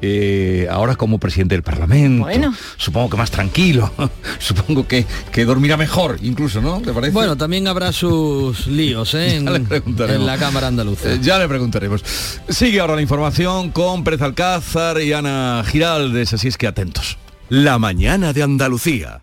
Eh, ahora como presidente del Parlamento. Bueno. Supongo que más tranquilo. <laughs> Supongo que, que dormirá mejor, incluso, ¿no? ¿Te parece? Bueno, también habrá sus líos ¿eh? <laughs> en, la Cámara Andaluza. Eh, ya le preguntaremos. Sigue ahora la información con Pérez Alcázar y Ana Giraldes, así es que atentos. La mañana de Andalucía.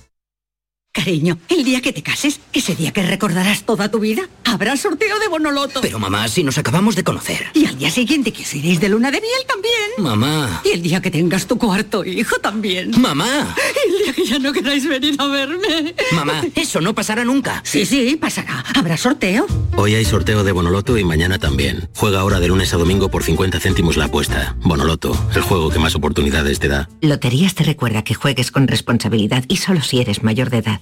Cariño, el día que te cases, ese día que recordarás toda tu vida, habrá sorteo de Bonoloto. Pero mamá, si nos acabamos de conocer. Y al día siguiente que os iréis de luna de miel también. Mamá. Y el día que tengas tu cuarto hijo también. Mamá. Y el día que ya no queráis venir a verme. Mamá, eso no pasará nunca. Sí, sí, pasará. Habrá sorteo. Hoy hay sorteo de Bonoloto y mañana también. Juega ahora de lunes a domingo por 50 céntimos la apuesta. Bonoloto, el juego que más oportunidades te da. Loterías te recuerda que juegues con responsabilidad y solo si eres mayor de edad.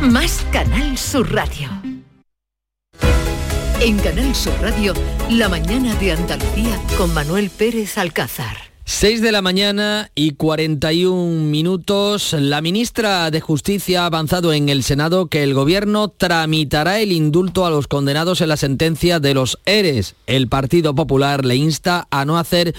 más Canal Sur Radio. En Canal Sur Radio, la mañana de Andalucía con Manuel Pérez Alcázar. 6 de la mañana y 41 minutos. La ministra de Justicia ha avanzado en el Senado que el gobierno tramitará el indulto a los condenados en la sentencia de los ERES. El Partido Popular le insta a no hacer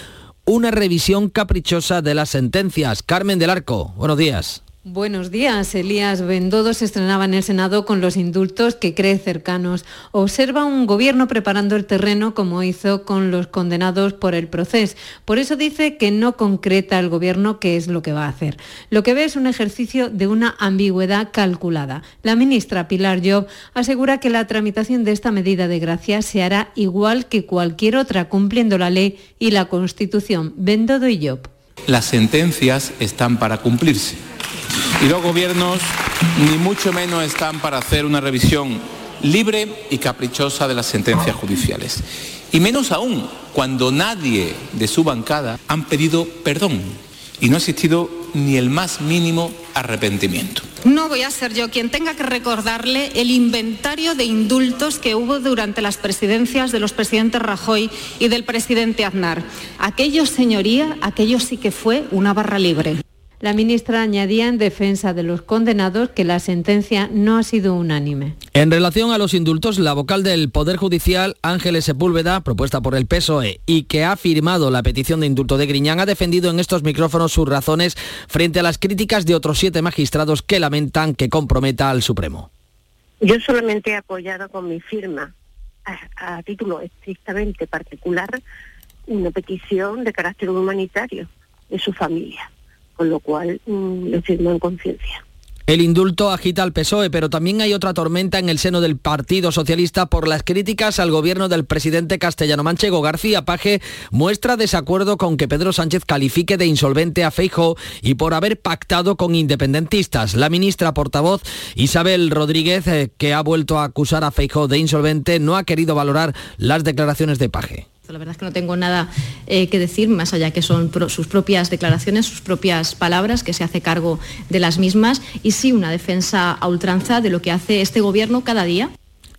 una revisión caprichosa de las sentencias. Carmen del Arco, buenos días. Buenos días. Elías Bendodo se estrenaba en el Senado con los indultos que cree cercanos. Observa un gobierno preparando el terreno como hizo con los condenados por el proceso. Por eso dice que no concreta el gobierno qué es lo que va a hacer. Lo que ve es un ejercicio de una ambigüedad calculada. La ministra Pilar Job asegura que la tramitación de esta medida de gracia se hará igual que cualquier otra cumpliendo la ley y la Constitución. Bendodo y Job. Las sentencias están para cumplirse. Y los gobiernos ni mucho menos están para hacer una revisión libre y caprichosa de las sentencias judiciales. Y menos aún cuando nadie de su bancada han pedido perdón y no ha existido ni el más mínimo arrepentimiento. No voy a ser yo quien tenga que recordarle el inventario de indultos que hubo durante las presidencias de los presidentes Rajoy y del presidente Aznar. Aquello, señoría, aquello sí que fue una barra libre. La ministra añadía en defensa de los condenados que la sentencia no ha sido unánime. En relación a los indultos, la vocal del Poder Judicial, Ángeles Sepúlveda, propuesta por el PSOE y que ha firmado la petición de indulto de Griñán, ha defendido en estos micrófonos sus razones frente a las críticas de otros siete magistrados que lamentan que comprometa al Supremo. Yo solamente he apoyado con mi firma a, título estrictamente particular una petición de carácter humanitario de su familia, con lo cual mm, lo firmó en conciencia. El indulto agita al PSOE, pero también hay otra tormenta en el seno del Partido Socialista por las críticas al gobierno del presidente castellano manchego. García Paje muestra desacuerdo con que Pedro Sánchez califique de insolvente a Feijóo y por haber pactado con independentistas. La ministra portavoz Isabel Rodríguez, eh, que ha vuelto a acusar a Feijóo de insolvente, no ha querido valorar las declaraciones de Paje. La verdad es que no tengo nada eh, que decir, más allá que son sus propias declaraciones, sus propias palabras, que se hace cargo de las mismas, y sí una defensa a ultranza de lo que hace este gobierno cada día.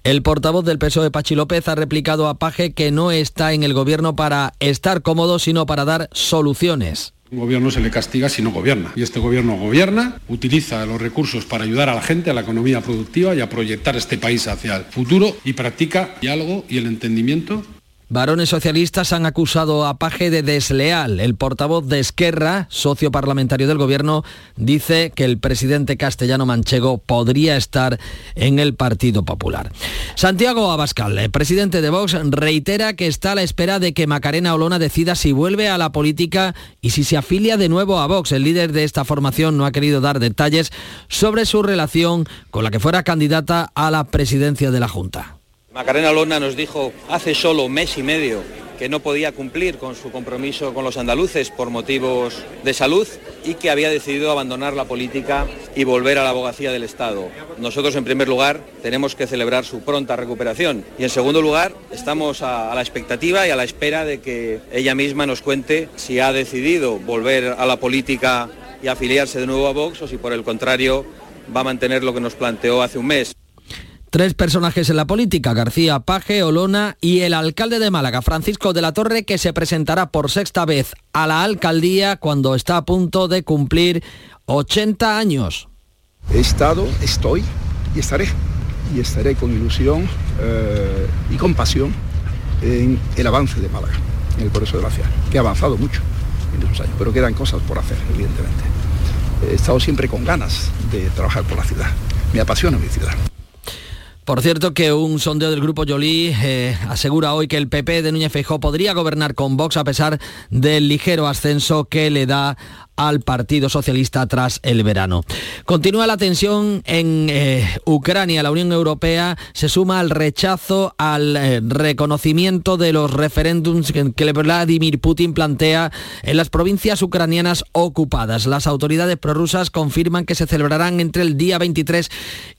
El portavoz del PSOE, Pachi López, ha replicado a Paje que no está en el gobierno para estar cómodo, sino para dar soluciones. Un gobierno se le castiga si no gobierna. Y este gobierno gobierna, utiliza los recursos para ayudar a la gente, a la economía productiva y a proyectar este país hacia el futuro y practica diálogo y el entendimiento Varones socialistas han acusado a Paje de desleal. El portavoz de Esquerra, socio parlamentario del gobierno, dice que el presidente castellano manchego podría estar en el Partido Popular. Santiago Abascal, presidente de Vox, reitera que está a la espera de que Macarena Olona decida si vuelve a la política y si se afilia de nuevo a Vox. El líder de esta formación no ha querido dar detalles sobre su relación con la que fuera candidata a la presidencia de la Junta. Macarena Lona nos dijo hace solo mes y medio que no podía cumplir con su compromiso con los andaluces por motivos de salud y que había decidido abandonar la política y volver a la abogacía del Estado. Nosotros, en primer lugar, tenemos que celebrar su pronta recuperación y, en segundo lugar, estamos a, la expectativa y a la espera de que ella misma nos cuente si ha decidido volver a la política y afiliarse de nuevo a Vox o si, por el contrario, va a mantener lo que nos planteó hace un mes. Tres personajes en la política, García Paje, Olona y el alcalde de Málaga, Francisco de la Torre, que se presentará por sexta vez a la alcaldía cuando está a punto de cumplir 80 años. He estado, estoy y estaré. Y estaré con ilusión eh, y compasión en el avance de Málaga, en el progreso de la ciudad, que ha avanzado mucho en esos años, pero quedan cosas por hacer, evidentemente. He estado siempre con ganas de trabajar por la ciudad. Me apasiona mi ciudad. Por cierto que un sondeo del grupo Joly eh, asegura hoy que el PP de Núñez Feijóo podría gobernar con Vox a pesar del ligero ascenso que le da al Partido Socialista tras el verano. Continúa la tensión en eh, Ucrania. La Unión Europea se suma al rechazo al eh, reconocimiento de los referéndums que, que, Vladimir Putin plantea en las provincias ucranianas ocupadas. Las autoridades prorrusas confirman que se celebrarán entre el día 23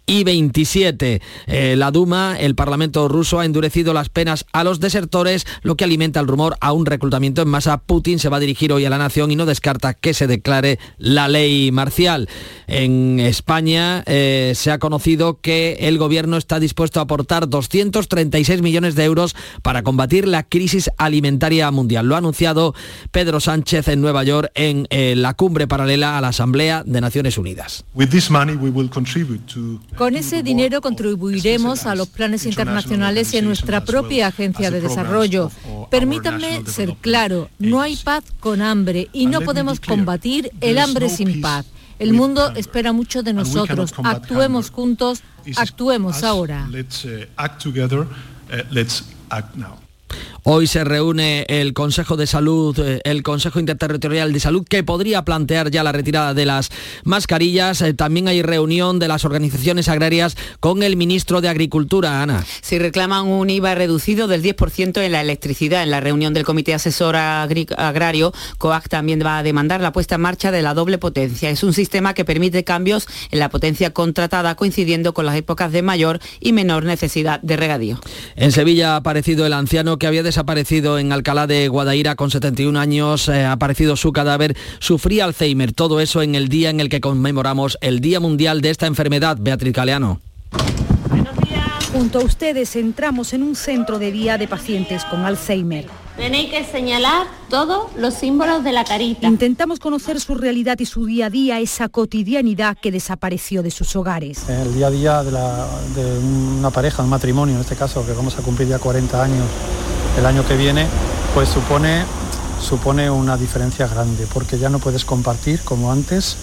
y 27. Eh, la Duma, el Parlamento ruso, ha endurecido las penas a los desertores, lo que alimenta el rumor a un reclutamiento en masa. Putin se va a dirigir hoy a la nación y no descarta que se declare la ley marcial. En España eh, se ha conocido que el gobierno está dispuesto a aportar 236 millones de euros para combatir la crisis alimentaria mundial. Lo ha anunciado Pedro Sánchez en Nueva York en eh, la cumbre paralela a la Asamblea de Naciones Unidas. Con ese dinero contribuiremos a los planes internacionales y a nuestra propia agencia de desarrollo. Permítanme ser claro, no hay paz con hambre y no podemos combatir el hambre sin paz. El mundo espera mucho de nosotros. Actuemos juntos, actuemos ahora. Hoy se reúne el Consejo de Salud, eh, el Consejo Interterritorial de Salud, que podría plantear ya la retirada de las mascarillas. Eh, también hay reunión de las organizaciones agrarias con el ministro de Agricultura, Ana. Si reclaman un IVA reducido del 10% en la electricidad. En la reunión del Comité Asesor Agrario, COAC también va a demandar la puesta en marcha de la doble potencia. Es un sistema que permite cambios en la potencia contratada coincidiendo con las épocas de mayor y menor necesidad de regadío. En Sevilla ha aparecido el anciano que había desaparecido en Alcalá de Guadaira con 71 años, eh, ha aparecido su cadáver, sufría Alzheimer. Todo eso en el día en el que conmemoramos el Día Mundial de esta enfermedad. Beatriz Caleano. Junto a ustedes entramos en un centro de día de pacientes con Alzheimer. Tenéis que señalar todos los símbolos de la carita. Intentamos conocer su realidad y su día a día, esa cotidianidad que desapareció de sus hogares. El día a día de, de una pareja, un matrimonio en este caso, que vamos a cumplir ya 40 años el año que viene, pues supone, supone una diferencia grande, porque ya no puedes compartir como antes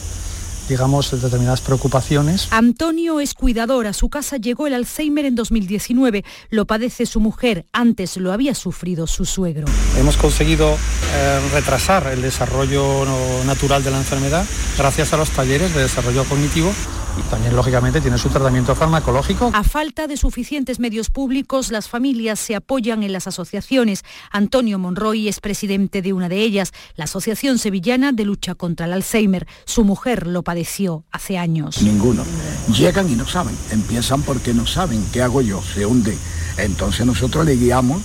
digamos, determinadas preocupaciones. Antonio es cuidador. A su casa llegó el Alzheimer en 2019. Lo padece su mujer. Antes lo había sufrido su suegro. Hemos conseguido eh, retrasar el desarrollo natural de la enfermedad gracias a los talleres de desarrollo cognitivo y también lógicamente tiene su tratamiento farmacológico. A falta de suficientes medios públicos, las familias se apoyan en las asociaciones. Antonio Monroy es presidente de una de ellas, la Asociación Sevillana de Lucha contra el Alzheimer. Su mujer lo padeció hace años. Ninguno. Llegan y no saben. Empiezan porque no saben. ¿Qué hago yo? Se hunde. Entonces nosotros le guiamos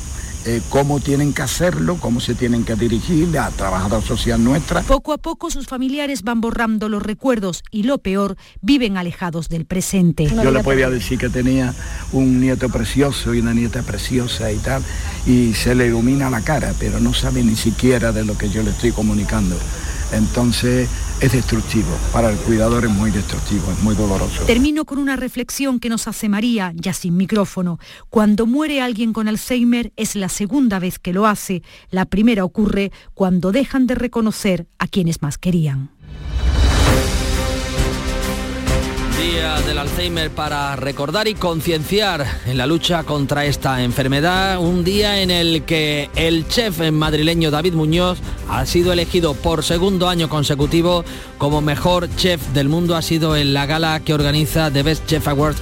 eh, cómo tienen que hacerlo, cómo se tienen que dirigir a trabajadora social nuestra. Poco a poco sus familiares van borrando los recuerdos y lo peor, viven alejados del presente. Yo le podía decir que tenía un nieto precioso y una nieta preciosa y tal, y se le ilumina la cara, pero no sabe ni siquiera de lo que yo le estoy comunicando. Entonces es destructivo, para el cuidador es muy destructivo, es muy doloroso. Termino con una reflexión que nos hace María, ya sin micrófono. Cuando muere alguien con Alzheimer es la segunda vez que lo hace. La primera ocurre cuando dejan de reconocer a quienes más querían. Día del Alzheimer para recordar y concienciar en la lucha contra esta enfermedad. Un día en el que el chef madrileño David Muñoz ha sido elegido por segundo año consecutivo como mejor chef del mundo. Ha sido en la gala que organiza The Best Chef Awards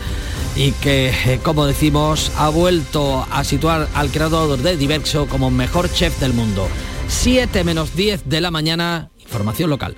y que, eh, como decimos, ha vuelto a situar al creador de Diverso como mejor chef del mundo. 7 menos 10 de la mañana, información local.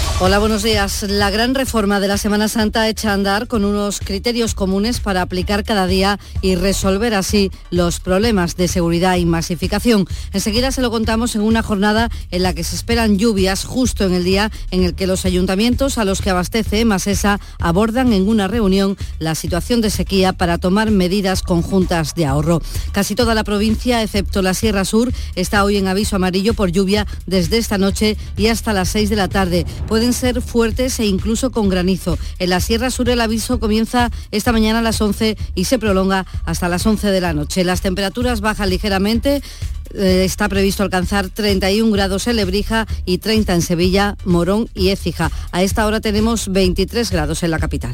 Hola, buenos días. La gran reforma de la Semana Santa echa a andar con unos criterios comunes para aplicar cada día y resolver así los problemas de seguridad y masificación. Enseguida se lo contamos en una jornada en la que se esperan lluvias justo en el día en el que los ayuntamientos a los que abastece Masesa abordan en una reunión la situación de sequía para tomar medidas conjuntas de ahorro. Casi toda la provincia, excepto la Sierra Sur, está hoy en aviso amarillo por lluvia desde esta noche y hasta las 6 de la tarde. Pueden ser fuertes e incluso con granizo. En la Sierra Sur el aviso comienza esta mañana a las 11 y se prolonga hasta las 11 de la noche. Las temperaturas bajan ligeramente. Eh, está previsto alcanzar 31 grados en Lebrija y 30 en Sevilla, Morón y Écija. A esta hora tenemos 23 grados en la capital.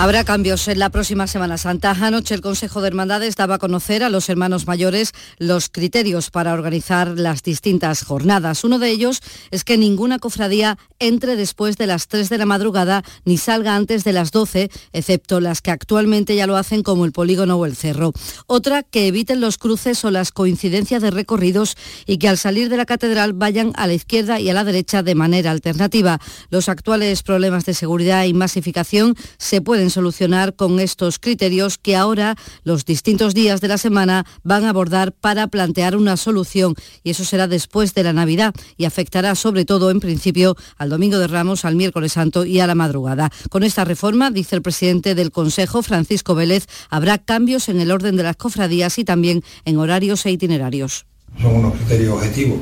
Habrá cambios en la próxima Semana Santa. Anoche el Consejo de Hermandades daba a conocer a los hermanos mayores los criterios para organizar las distintas jornadas. Uno de ellos es que ninguna cofradía entre después de las 3 de la madrugada ni salga antes de las 12, excepto las que actualmente ya lo hacen como el polígono o el cerro. Otra, que eviten los cruces o las coincidencias de recorridos y que al salir de la catedral vayan a la izquierda y a la derecha de manera alternativa. Los actuales problemas de seguridad y masificación se pueden solucionar con estos criterios que ahora los distintos días de la semana van a abordar para plantear una solución y eso será después de la Navidad y afectará sobre todo en principio al Domingo de Ramos, al miércoles santo y a la madrugada. Con esta reforma, dice el presidente del Consejo, Francisco Vélez, habrá cambios en el orden de las cofradías y también en horarios e itinerarios. Son unos criterios objetivos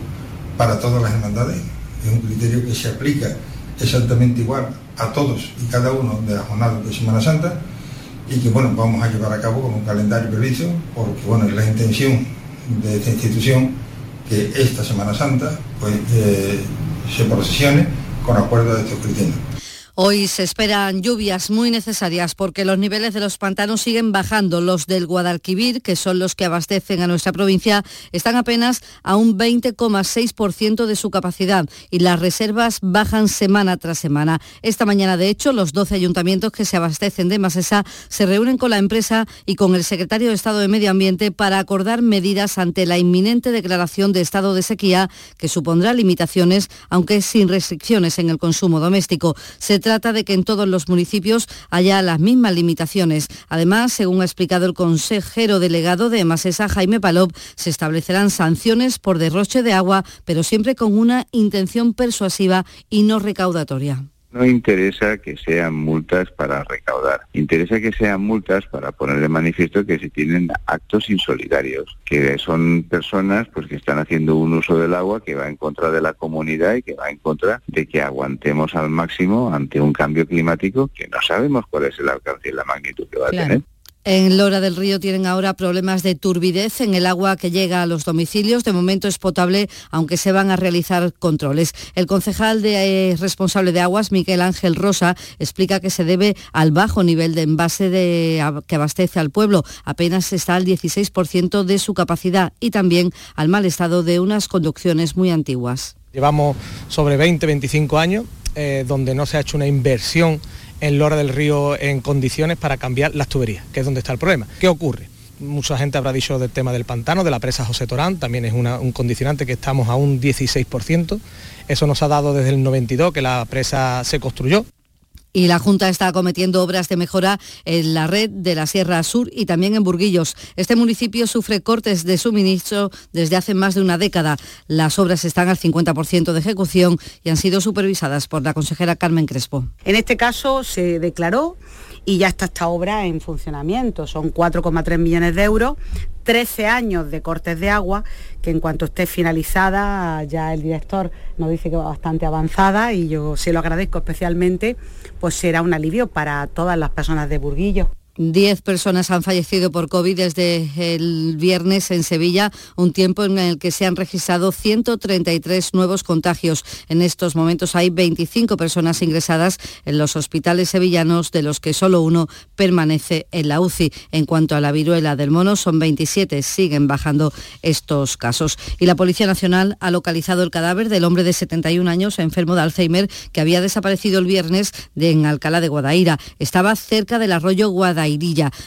para todas las hermandades. Es un criterio que se aplica exactamente igual a todos y cada uno de las jornadas de Semana Santa y que bueno, vamos a llevar a cabo con un calendario previsto porque bueno, es la intención de esta institución que esta Semana Santa pues, eh, se procesione con acuerdo de estos criterios. Hoy se esperan lluvias muy necesarias porque los niveles de los pantanos siguen bajando. Los del Guadalquivir, que son los que abastecen a nuestra provincia, están apenas a un 20,6% de su capacidad y las reservas bajan semana tras semana. Esta mañana, de hecho, los 12 ayuntamientos que se abastecen de Masesa se reúnen con la empresa y con el secretario de Estado de Medio Ambiente para acordar medidas ante la inminente declaración de estado de sequía que supondrá limitaciones, aunque sin restricciones en el consumo doméstico. Trata de que en todos los municipios haya las mismas limitaciones. Además, según ha explicado el consejero delegado de Masesa, Jaime Palop, se establecerán sanciones por derroche de agua, pero siempre con una intención persuasiva y no recaudatoria. No interesa que sean multas para recaudar, interesa que sean multas para poner de manifiesto que se tienen actos insolidarios, que son personas pues que están haciendo un uso del agua que va en contra de la comunidad y que va en contra de que aguantemos al máximo ante un cambio climático que no sabemos cuál es el alcance y la magnitud que va a tener. En Lora del Río tienen ahora problemas de turbidez en el agua que llega a los domicilios. De momento es potable, aunque se van a realizar controles. El concejal de, eh, responsable de aguas, Miguel Ángel Rosa, explica que se debe al bajo nivel de envase que abastece al pueblo. Apenas está al 16% de su capacidad y también al mal estado de unas conducciones muy antiguas. Llevamos sobre 20, 25 años eh, donde no se ha hecho una inversión en Lora del Río en condiciones para cambiar las tuberías, que es donde está el problema. ¿Qué ocurre? Mucha gente habrá dicho del tema del pantano, de la presa José Torán, también es un condicionante que estamos a un 16%. Eso nos ha dado desde el 92 que la presa se construyó y la Junta está acometiendo obras de mejora en la red de la Sierra Sur y también en Burguillos. Este municipio sufre cortes de suministro desde hace más de una década. Las obras están al 50% de ejecución y han sido supervisadas por la consejera Carmen Crespo. En este caso se declaró y ya está esta obra en funcionamiento. Son 4,3 millones de euros, 13 años de cortes de agua, que en cuanto esté finalizada, ya el director nos dice que va bastante avanzada y yo se lo agradezco especialmente, pues será un alivio para todas las personas de Burguillo. Diez personas han fallecido por COVID desde el viernes en Sevilla, un tiempo en el que se han registrado 133 nuevos contagios. En estos momentos hay 25 personas ingresadas en los hospitales sevillanos, de los que solo uno permanece en la UCI. En cuanto a la viruela del mono, son 27, siguen bajando estos casos. Y la Policía Nacional ha localizado el cadáver del hombre de 71 años enfermo de Alzheimer que había desaparecido el viernes en Alcalá de Guadaira. Estaba cerca del arroyo Guadaira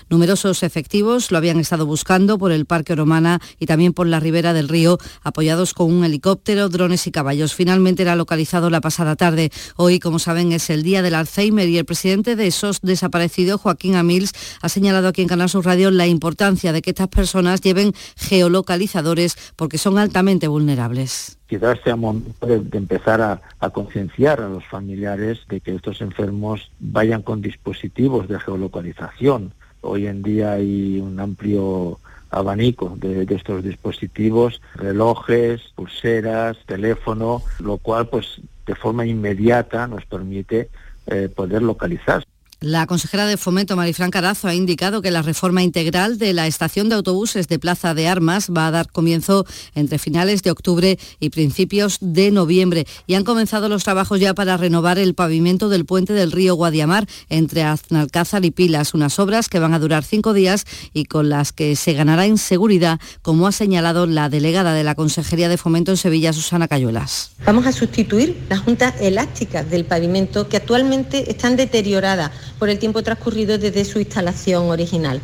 Numerosos efectivos lo habían estado buscando por el Parque Romana y también por la ribera del río, apoyados con un helicóptero, drones y caballos. Finalmente era localizado la pasada tarde. Hoy, como saben, es el día del Alzheimer y el presidente de SOS desaparecido, Joaquín Amils, ha señalado aquí en Canal Sur Radio la importancia de que estas personas lleven geolocalizadores porque son altamente vulnerables quizás sea momento de, empezar a, concienciar a los familiares de que estos enfermos vayan con dispositivos de geolocalización. Hoy en día hay un amplio abanico de, estos dispositivos, relojes, pulseras, teléfono, lo cual pues de forma inmediata nos permite eh, poder localizar. La consejera de Fomento, Marifran Carazo, ha indicado que la reforma integral de la estación de autobuses de Plaza de Armas va a dar comienzo entre finales de octubre y principios de noviembre. Y han comenzado los trabajos ya para renovar el pavimento del puente del río Guadiamar entre Aznalcázar y Pilas, unas obras que van a durar cinco días y con las que se ganará en seguridad, como ha señalado la delegada de la Consejería de Fomento en Sevilla, Susana Cayuelas. Vamos a sustituir las juntas elásticas del pavimento que actualmente están deterioradas por el tiempo transcurrido desde su instalación original.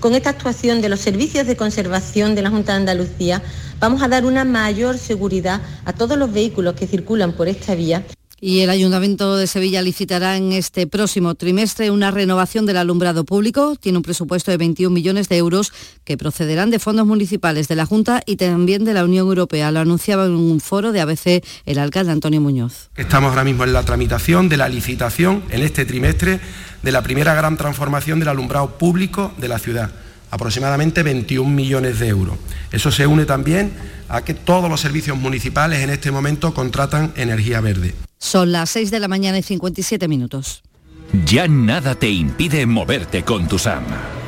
Con esta actuación de los servicios de conservación de la Junta de Andalucía vamos a dar una mayor seguridad a todos los vehículos que circulan por esta vía y el Ayuntamiento de Sevilla licitará en este próximo trimestre una renovación del alumbrado público. Tiene un presupuesto de 21 millones de euros que procederán de fondos municipales de la Junta y también de la Unión Europea. Lo anunciaba en un foro de ABC el alcalde Antonio Muñoz. Estamos ahora mismo en la tramitación de la licitación en este trimestre de la primera gran transformación del alumbrado público de la ciudad aproximadamente 21 millones de euros. Eso se une también a que todos los servicios municipales en este momento contratan energía verde. Son las 6 de la mañana y 57 minutos. Ya nada te impide moverte con tu SAM.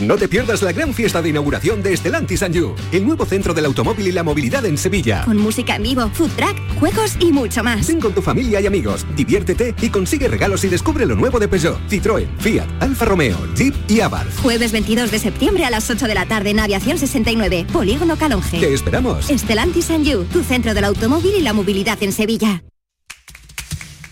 No te pierdas la gran fiesta de inauguración de Estelantis You, el nuevo centro del automóvil y la movilidad en Sevilla. Con música en vivo, food track, juegos y mucho más. Ven con tu familia y amigos, diviértete y consigue regalos y descubre lo nuevo de Peugeot, Citroën, Fiat, Alfa Romeo, Jeep y Abarth. Jueves 22 de septiembre a las 8 de la tarde en Aviación 69, Polígono Calonge. Te esperamos. Estelantis You, tu centro del automóvil y la movilidad en Sevilla.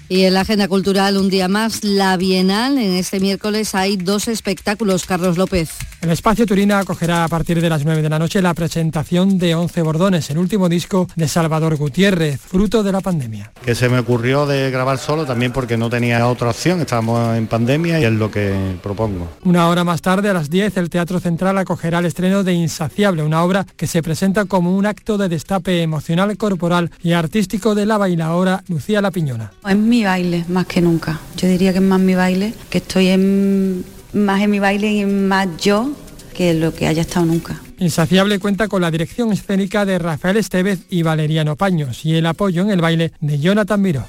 Y en la agenda cultural, un día más, la Bienal. En este miércoles hay dos espectáculos. Carlos López. El Espacio Turina acogerá a partir de las 9 de la noche la presentación de 11 Bordones, el último disco de Salvador Gutiérrez, fruto de la pandemia. Que se me ocurrió de grabar solo también porque no tenía otra opción, estábamos en pandemia y es lo que propongo. Una hora más tarde, a las 10, el Teatro Central acogerá el estreno de Insaciable, una obra que se presenta como un acto de destape emocional, corporal y artístico de la bailadora Lucía La Piñona mi baile más que nunca. Yo diría que es más mi baile, que estoy en, más en mi baile y más yo que lo que haya estado nunca. Insaciable cuenta con la dirección escénica de Rafael Estevez y Valeriano Paños y el apoyo en el baile de Jonathan Miró.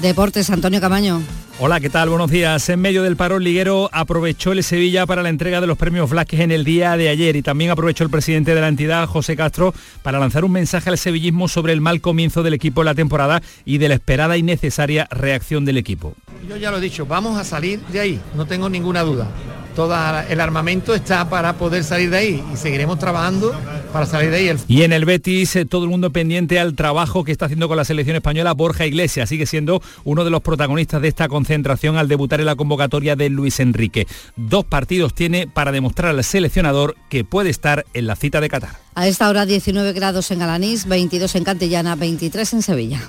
Deportes, Antonio Camaño. Hola, ¿qué tal? Buenos días. En medio del paro liguero aprovechó el Sevilla para la entrega de los premios Vlasquez en el día de ayer y también aprovechó el presidente de la entidad, José Castro, para lanzar un mensaje al sevillismo sobre el mal comienzo del equipo en la temporada y de la esperada y necesaria reacción del equipo. Yo ya lo he dicho, vamos a salir de ahí, no tengo ninguna duda todo el armamento está para poder salir de ahí y seguiremos trabajando para salir de ahí. Y en el Betis, eh, todo el mundo pendiente al trabajo que está haciendo con la selección española, Borja Iglesias sigue siendo uno de los protagonistas de esta concentración al debutar en la convocatoria de Luis Enrique. Dos partidos tiene para demostrar al seleccionador que puede estar en la cita de Qatar. A esta hora 19 grados en Alanís, 22 en Cantillana, 23 en Sevilla.